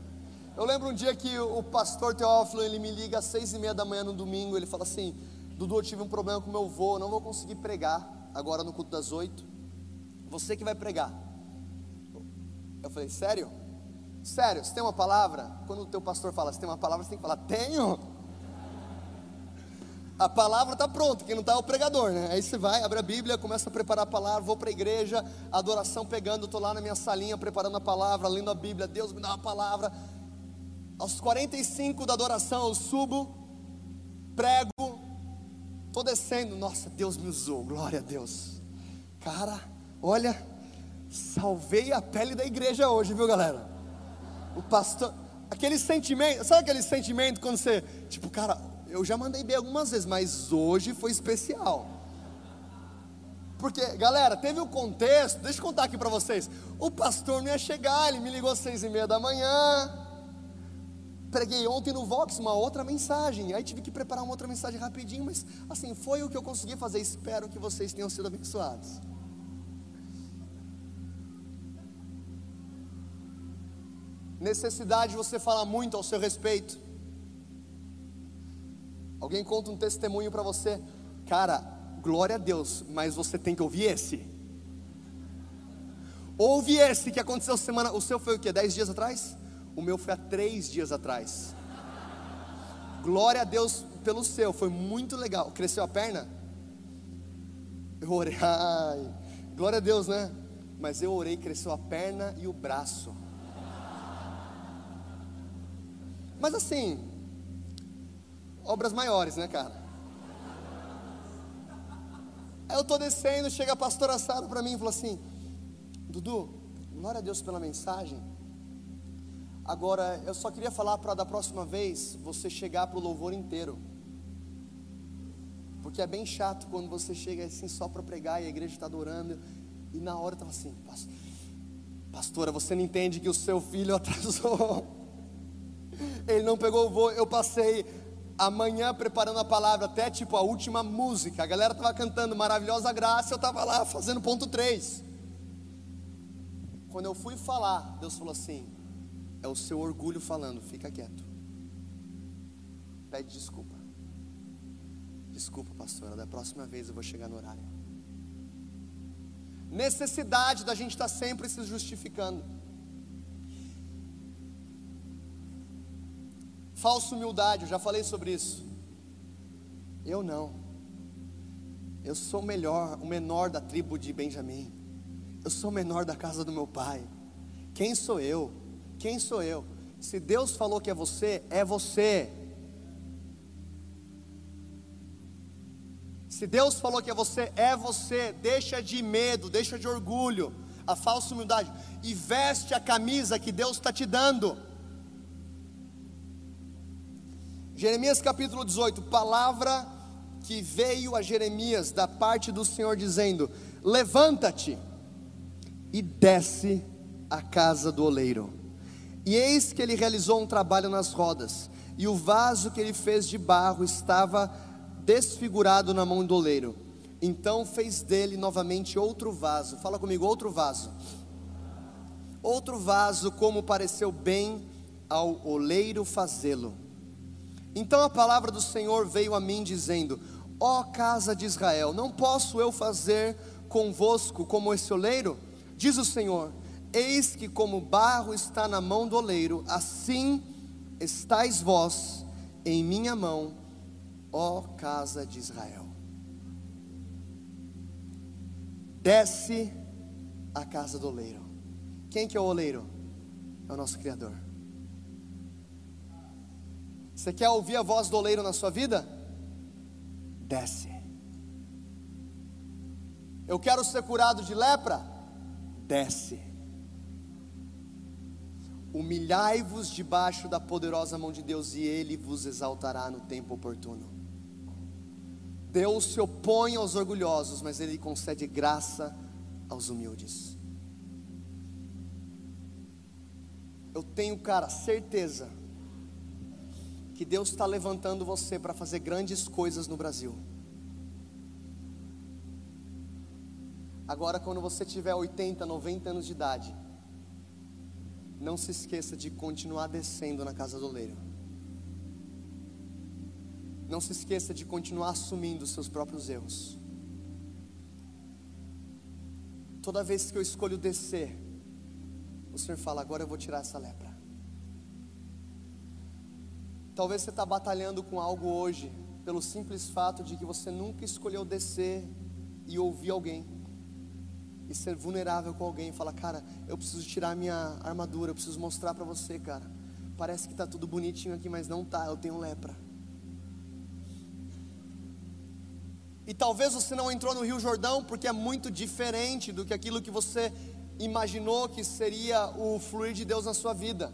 Eu lembro um dia que o pastor Teófilo, ele me liga às seis e meia da manhã no domingo, ele fala assim, Dudu, eu tive um problema com meu avô, não vou conseguir pregar agora no culto das oito. Você que vai pregar. Eu falei, sério? Sério, você tem uma palavra? Quando o teu pastor fala, você tem uma palavra, você tem que falar, tenho. A palavra está pronta, quem não está é o pregador, né? Aí você vai, abre a Bíblia, começa a preparar a palavra, vou para a igreja, adoração pegando, estou lá na minha salinha preparando a palavra, lendo a Bíblia, Deus me dá uma palavra. Aos 45 da adoração eu subo, prego, estou descendo, nossa, Deus me usou, glória a Deus. Cara, olha, salvei a pele da igreja hoje, viu galera? O pastor, aquele sentimento, sabe aquele sentimento quando você, tipo, cara, eu já mandei bem algumas vezes, mas hoje foi especial. Porque, galera, teve o um contexto, deixa eu contar aqui para vocês. O pastor não ia chegar, ele me ligou às seis e meia da manhã. Preguei ontem no Vox uma outra mensagem. Aí tive que preparar uma outra mensagem rapidinho, mas assim, foi o que eu consegui fazer. Espero que vocês tenham sido abençoados. Necessidade de você falar muito ao seu respeito. Alguém conta um testemunho para você, cara, glória a Deus, mas você tem que ouvir esse. Ouve esse que aconteceu semana. O seu foi o que? Dez dias atrás? O meu foi há três dias atrás. Glória a Deus pelo seu, foi muito legal. Cresceu a perna? Eu orei, ai, glória a Deus, né? Mas eu orei, cresceu a perna e o braço. Mas assim, obras maiores, né, cara? Aí eu tô descendo, chega a pastora Sara para mim e falou assim: Dudu, glória a Deus pela mensagem. Agora, eu só queria falar para da próxima vez você chegar para o louvor inteiro. Porque é bem chato quando você chega assim só para pregar e a igreja está adorando. E na hora estava assim, pastora, você não entende que o seu filho atrasou. Ele não pegou o voo. Eu passei amanhã preparando a palavra, até tipo a última música. A galera estava cantando Maravilhosa Graça, eu estava lá fazendo ponto 3. Quando eu fui falar, Deus falou assim: é o seu orgulho falando, fica quieto. Pede desculpa. Desculpa, pastora, da próxima vez eu vou chegar no horário. Necessidade da gente estar tá sempre se justificando. Falsa humildade, eu já falei sobre isso. Eu não. Eu sou o melhor, o menor da tribo de Benjamim. Eu sou o menor da casa do meu pai. Quem sou eu? Quem sou eu? Se Deus falou que é você, é você. Se Deus falou que é você, é você. Deixa de medo, deixa de orgulho, a falsa humildade e veste a camisa que Deus está te dando. Jeremias capítulo 18, palavra que veio a Jeremias da parte do Senhor dizendo: Levanta-te e desce à casa do oleiro. E eis que ele realizou um trabalho nas rodas, e o vaso que ele fez de barro estava desfigurado na mão do oleiro. Então fez dele novamente outro vaso. Fala comigo, outro vaso. Outro vaso, como pareceu bem ao oleiro fazê-lo. Então a palavra do Senhor veio a mim dizendo: Ó casa de Israel, não posso eu fazer convosco como esse oleiro? Diz o Senhor: Eis que como barro está na mão do oleiro, assim estáis vós em minha mão, ó casa de Israel. Desce a casa do oleiro. Quem que é o oleiro? É o nosso Criador. Você quer ouvir a voz do oleiro na sua vida? Desce. Eu quero ser curado de lepra? Desce. Humilhai-vos debaixo da poderosa mão de Deus e Ele vos exaltará no tempo oportuno. Deus se opõe aos orgulhosos, mas Ele concede graça aos humildes. Eu tenho, cara, certeza que Deus está levantando você para fazer grandes coisas no Brasil. Agora, quando você tiver 80, 90 anos de idade, não se esqueça de continuar descendo na casa do oleiro. Não se esqueça de continuar assumindo os seus próprios erros. Toda vez que eu escolho descer, o Senhor fala: agora eu vou tirar essa lepra. Talvez você está batalhando com algo hoje, pelo simples fato de que você nunca escolheu descer e ouvir alguém, e ser vulnerável com alguém, e falar: cara, eu preciso tirar minha armadura, eu preciso mostrar para você, cara. Parece que está tudo bonitinho aqui, mas não tá, eu tenho lepra. E talvez você não entrou no Rio Jordão porque é muito diferente do que aquilo que você imaginou que seria o fluir de Deus na sua vida.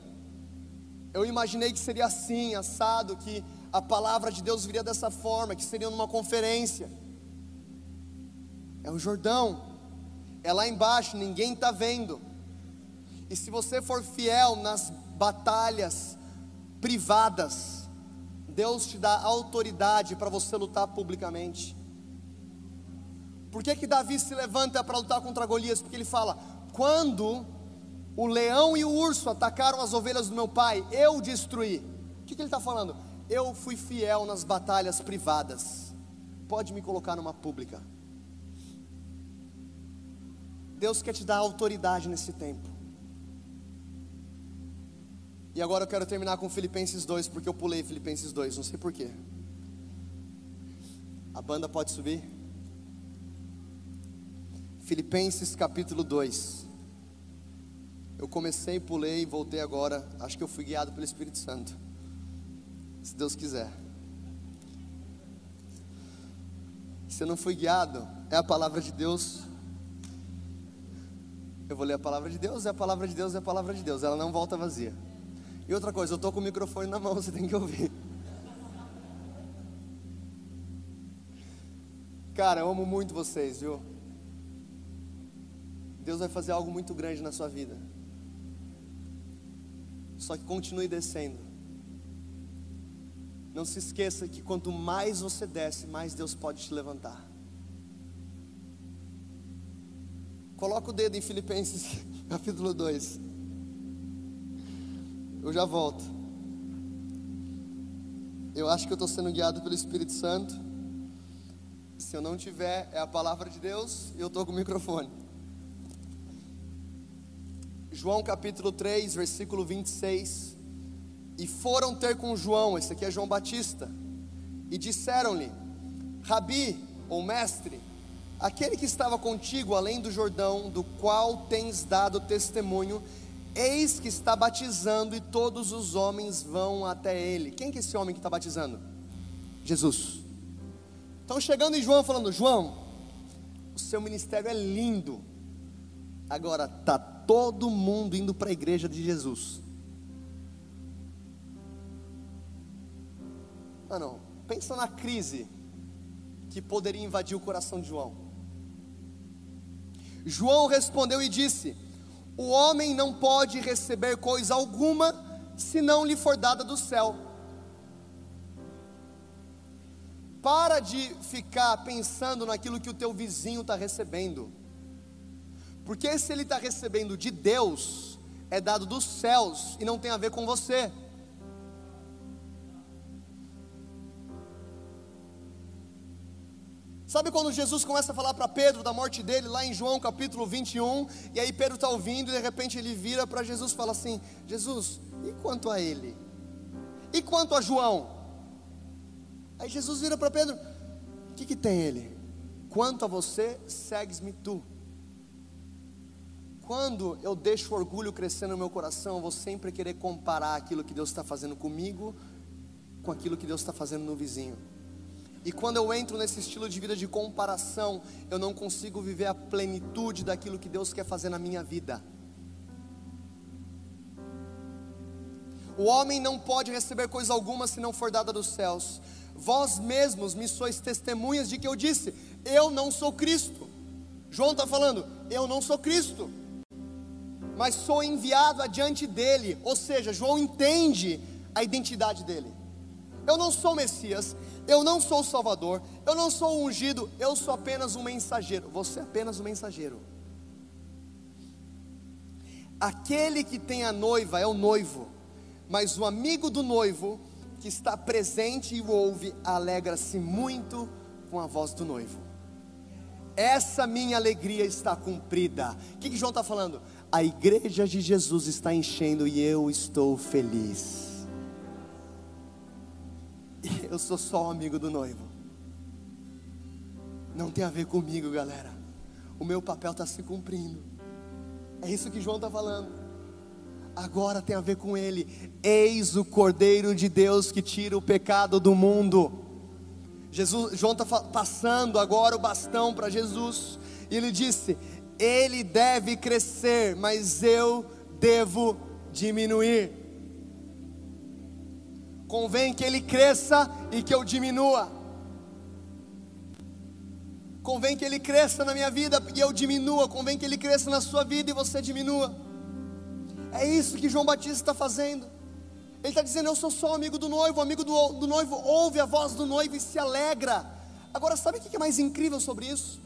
Eu imaginei que seria assim, assado, que a palavra de Deus viria dessa forma, que seria numa conferência. É o Jordão, é lá embaixo, ninguém está vendo. E se você for fiel nas batalhas privadas, Deus te dá autoridade para você lutar publicamente. Por que, que Davi se levanta para lutar contra Golias? Porque ele fala: quando o leão e o urso atacaram as ovelhas do meu pai, eu destruí. O que, que ele está falando? Eu fui fiel nas batalhas privadas. Pode me colocar numa pública. Deus quer te dar autoridade nesse tempo. E agora eu quero terminar com Filipenses 2, porque eu pulei Filipenses 2, não sei porquê. A banda pode subir? Filipenses capítulo 2. Eu comecei, pulei e voltei agora. Acho que eu fui guiado pelo Espírito Santo. Se Deus quiser. Se eu não fui guiado, é a palavra de Deus. Eu vou ler a palavra de Deus, é a palavra de Deus, é a palavra de Deus. Ela não volta vazia. E outra coisa, eu estou com o microfone na mão, você tem que ouvir. Cara, eu amo muito vocês, viu? Deus vai fazer algo muito grande na sua vida. Só que continue descendo. Não se esqueça que quanto mais você desce, mais Deus pode te levantar. Coloca o dedo em Filipenses capítulo 2. Eu já volto. Eu acho que eu estou sendo guiado pelo Espírito Santo. Se eu não tiver, é a palavra de Deus e eu estou com o microfone. João capítulo 3, versículo 26. E foram ter com João, esse aqui é João Batista, e disseram-lhe: Rabi, ou mestre, aquele que estava contigo além do Jordão, do qual tens dado testemunho, eis que está batizando e todos os homens vão até ele. Quem que é esse homem que está batizando? Jesus. Então chegando em João falando: João, o seu ministério é lindo. Agora tá todo mundo indo para a igreja de Jesus. Mano, pensa na crise que poderia invadir o coração de João. João respondeu e disse: O homem não pode receber coisa alguma se não lhe for dada do céu. Para de ficar pensando naquilo que o teu vizinho está recebendo. Porque se ele está recebendo de Deus, é dado dos céus e não tem a ver com você. Sabe quando Jesus começa a falar para Pedro da morte dele, lá em João capítulo 21, e aí Pedro está ouvindo e de repente ele vira para Jesus e fala assim: Jesus, e quanto a ele? E quanto a João? Aí Jesus vira para Pedro: O que, que tem ele? Quanto a você, segues-me tu. Quando eu deixo o orgulho crescer no meu coração, eu vou sempre querer comparar aquilo que Deus está fazendo comigo com aquilo que Deus está fazendo no vizinho. E quando eu entro nesse estilo de vida de comparação, eu não consigo viver a plenitude daquilo que Deus quer fazer na minha vida. O homem não pode receber coisa alguma se não for dada dos céus. Vós mesmos me sois testemunhas de que eu disse: Eu não sou Cristo. João está falando: Eu não sou Cristo, mas sou enviado adiante dele. Ou seja, João entende a identidade dele. Eu não sou Messias, eu não sou Salvador, eu não sou ungido, eu sou apenas um mensageiro. Você é apenas um mensageiro. Aquele que tem a noiva é o noivo, mas o amigo do noivo que está presente e o ouve alegra-se muito com a voz do noivo. Essa minha alegria está cumprida. O que, que João está falando? A igreja de Jesus está enchendo e eu estou feliz. Eu sou só amigo do noivo. Não tem a ver comigo, galera. O meu papel está se cumprindo. É isso que João está falando. Agora tem a ver com ele. Eis o Cordeiro de Deus que tira o pecado do mundo. Jesus, João está passando agora o bastão para Jesus. E ele disse: Ele deve crescer, mas eu devo diminuir. Convém que ele cresça e que eu diminua. Convém que ele cresça na minha vida e eu diminua. Convém que ele cresça na sua vida e você diminua. É isso que João Batista está fazendo. Ele está dizendo: Eu sou só amigo do noivo. O amigo do, do noivo ouve a voz do noivo e se alegra. Agora, sabe o que é mais incrível sobre isso?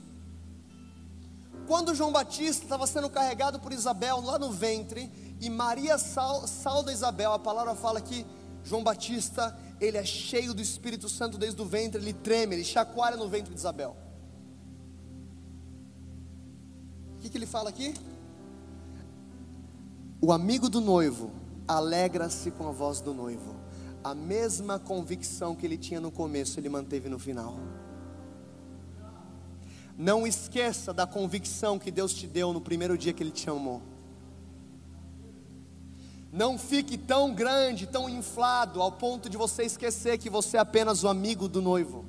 Quando João Batista estava sendo carregado por Isabel lá no ventre, e Maria sal, salda Isabel, a palavra fala que João Batista, ele é cheio do Espírito Santo desde o ventre, ele treme, ele chacoalha no ventre de Isabel. O que, que ele fala aqui? O amigo do noivo alegra-se com a voz do noivo. A mesma convicção que ele tinha no começo, ele manteve no final. Não esqueça da convicção que Deus te deu no primeiro dia que Ele te amou. Não fique tão grande, tão inflado, ao ponto de você esquecer que você é apenas o amigo do noivo.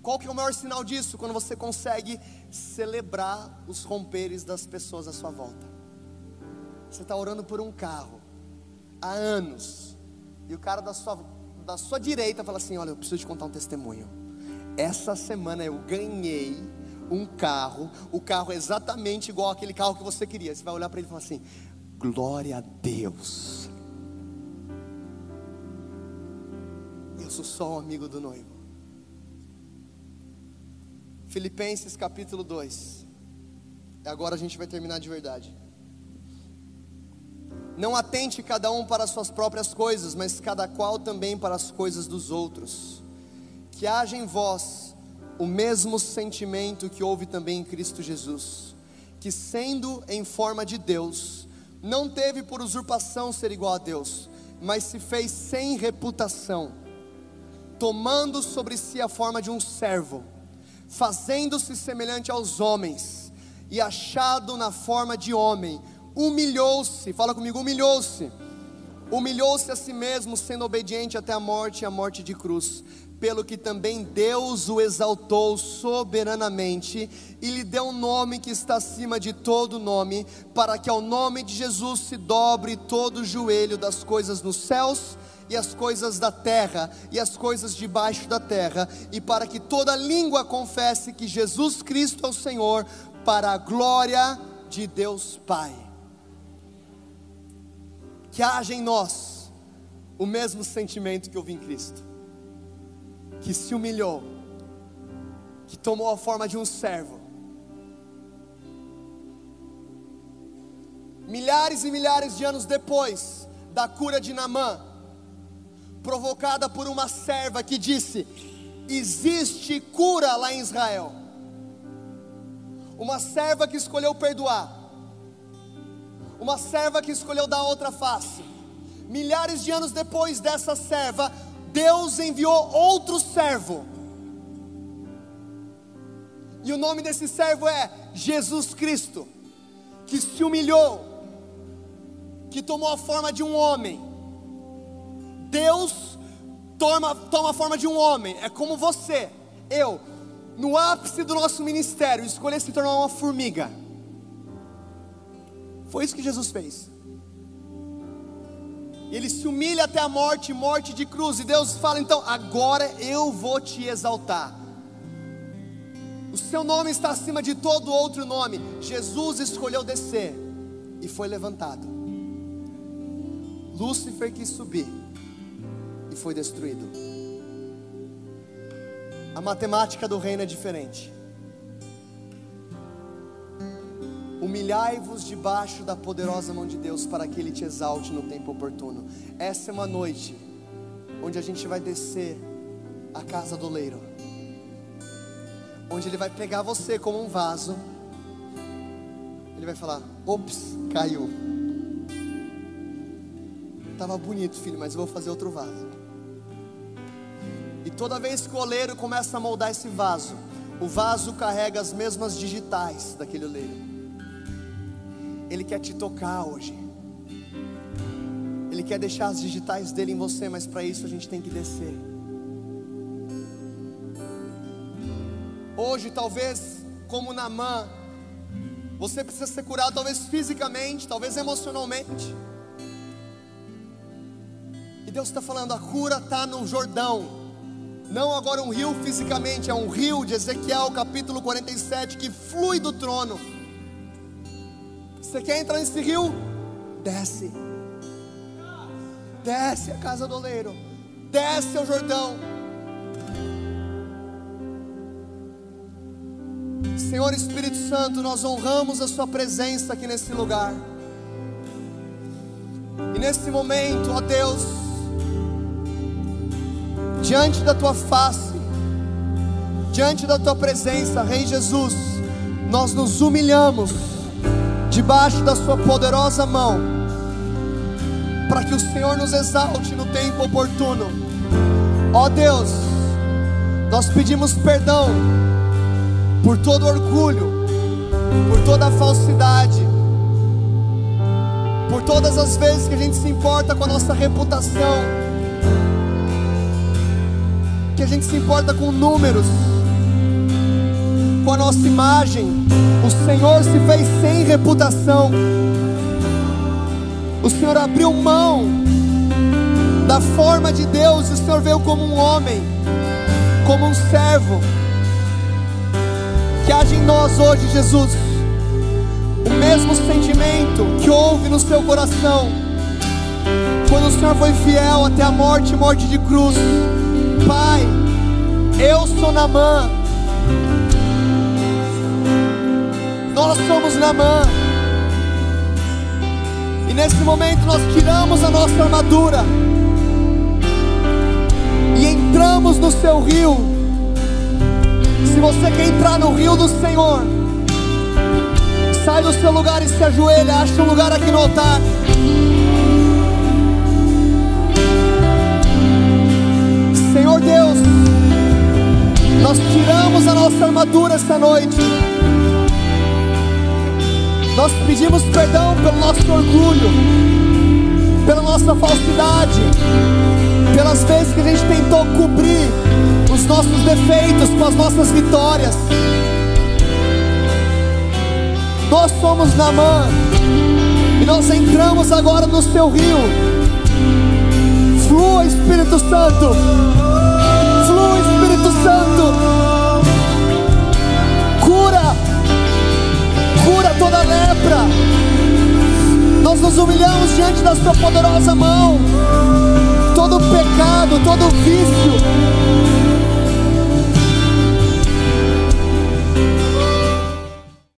Qual que é o maior sinal disso? Quando você consegue celebrar os romperes das pessoas à sua volta. Você está orando por um carro há anos, e o cara da sua, da sua direita fala assim: Olha, eu preciso te contar um testemunho. Essa semana eu ganhei um carro, o carro é exatamente igual aquele carro que você queria. Você vai olhar para ele e falar assim: glória a Deus. Eu sou só um amigo do noivo. Filipenses capítulo 2. Agora a gente vai terminar de verdade. Não atente cada um para as suas próprias coisas, mas cada qual também para as coisas dos outros. Que haja em vós o mesmo sentimento que houve também em Cristo Jesus, que sendo em forma de Deus, não teve por usurpação ser igual a Deus, mas se fez sem reputação, tomando sobre si a forma de um servo, fazendo-se semelhante aos homens, e achado na forma de homem, humilhou-se, fala comigo, humilhou-se, humilhou-se a si mesmo, sendo obediente até a morte e a morte de cruz pelo que também Deus o exaltou soberanamente e lhe deu um nome que está acima de todo nome, para que ao nome de Jesus se dobre todo o joelho das coisas nos céus e as coisas da terra e as coisas debaixo da terra, e para que toda língua confesse que Jesus Cristo é o Senhor, para a glória de Deus Pai. Que haja em nós o mesmo sentimento que houve em Cristo que se humilhou, que tomou a forma de um servo. Milhares e milhares de anos depois da cura de Namã, provocada por uma serva que disse: Existe cura lá em Israel. Uma serva que escolheu perdoar, uma serva que escolheu dar outra face. Milhares de anos depois dessa serva, Deus enviou outro servo. E o nome desse servo é Jesus Cristo, que se humilhou, que tomou a forma de um homem. Deus toma, toma a forma de um homem, é como você, eu, no ápice do nosso ministério, escolher se tornar uma formiga. Foi isso que Jesus fez. Ele se humilha até a morte, morte de cruz. E Deus fala: então, agora eu vou te exaltar. O seu nome está acima de todo outro nome. Jesus escolheu descer e foi levantado. Lúcifer quis subir e foi destruído. A matemática do reino é diferente. Humilhai-vos debaixo da poderosa mão de Deus para que Ele te exalte no tempo oportuno. Essa é uma noite onde a gente vai descer a casa do leiro, onde Ele vai pegar você como um vaso, Ele vai falar: ops, caiu. Estava bonito, filho, mas eu vou fazer outro vaso. E toda vez que o oleiro começa a moldar esse vaso, o vaso carrega as mesmas digitais daquele oleiro. Ele quer te tocar hoje. Ele quer deixar as digitais dele em você, mas para isso a gente tem que descer. Hoje, talvez, como Namã, você precisa ser curado, talvez fisicamente, talvez emocionalmente. E Deus está falando: a cura está no Jordão. Não agora um rio fisicamente, é um rio de Ezequiel capítulo 47 que flui do trono. Você quer entrar nesse rio? Desce. Desce a casa do oleiro. Desce ao Jordão. Senhor Espírito Santo, nós honramos a Sua presença aqui nesse lugar. E nesse momento, ó Deus, diante da Tua face, diante da Tua presença, Rei Jesus, nós nos humilhamos debaixo da Sua poderosa mão, para que o Senhor nos exalte no tempo oportuno. Ó Deus, nós pedimos perdão por todo orgulho, por toda falsidade, por todas as vezes que a gente se importa com a nossa reputação, que a gente se importa com números com a nossa imagem. O Senhor se fez sem reputação. O Senhor abriu mão da forma de Deus. O Senhor veio como um homem, como um servo. Que haja em nós hoje, Jesus, o mesmo sentimento que houve no seu coração quando o Senhor foi fiel até a morte morte de cruz. Pai, eu sou Namã Nós somos Namã. E nesse momento nós tiramos a nossa armadura e entramos no seu rio. Se você quer entrar no rio do Senhor, sai do seu lugar e se ajoelha, acha um lugar aqui no altar. Senhor Deus, nós tiramos a nossa armadura esta noite. Nós pedimos perdão pelo nosso orgulho, pela nossa falsidade, pelas vezes que a gente tentou cobrir os nossos defeitos com as nossas vitórias. Nós somos Namã e nós entramos agora no seu rio. Flua Espírito Santo, flua Espírito Santo. Toda lepra. Nós nos humilhamos diante da Sua poderosa mão. Todo pecado, todo vício,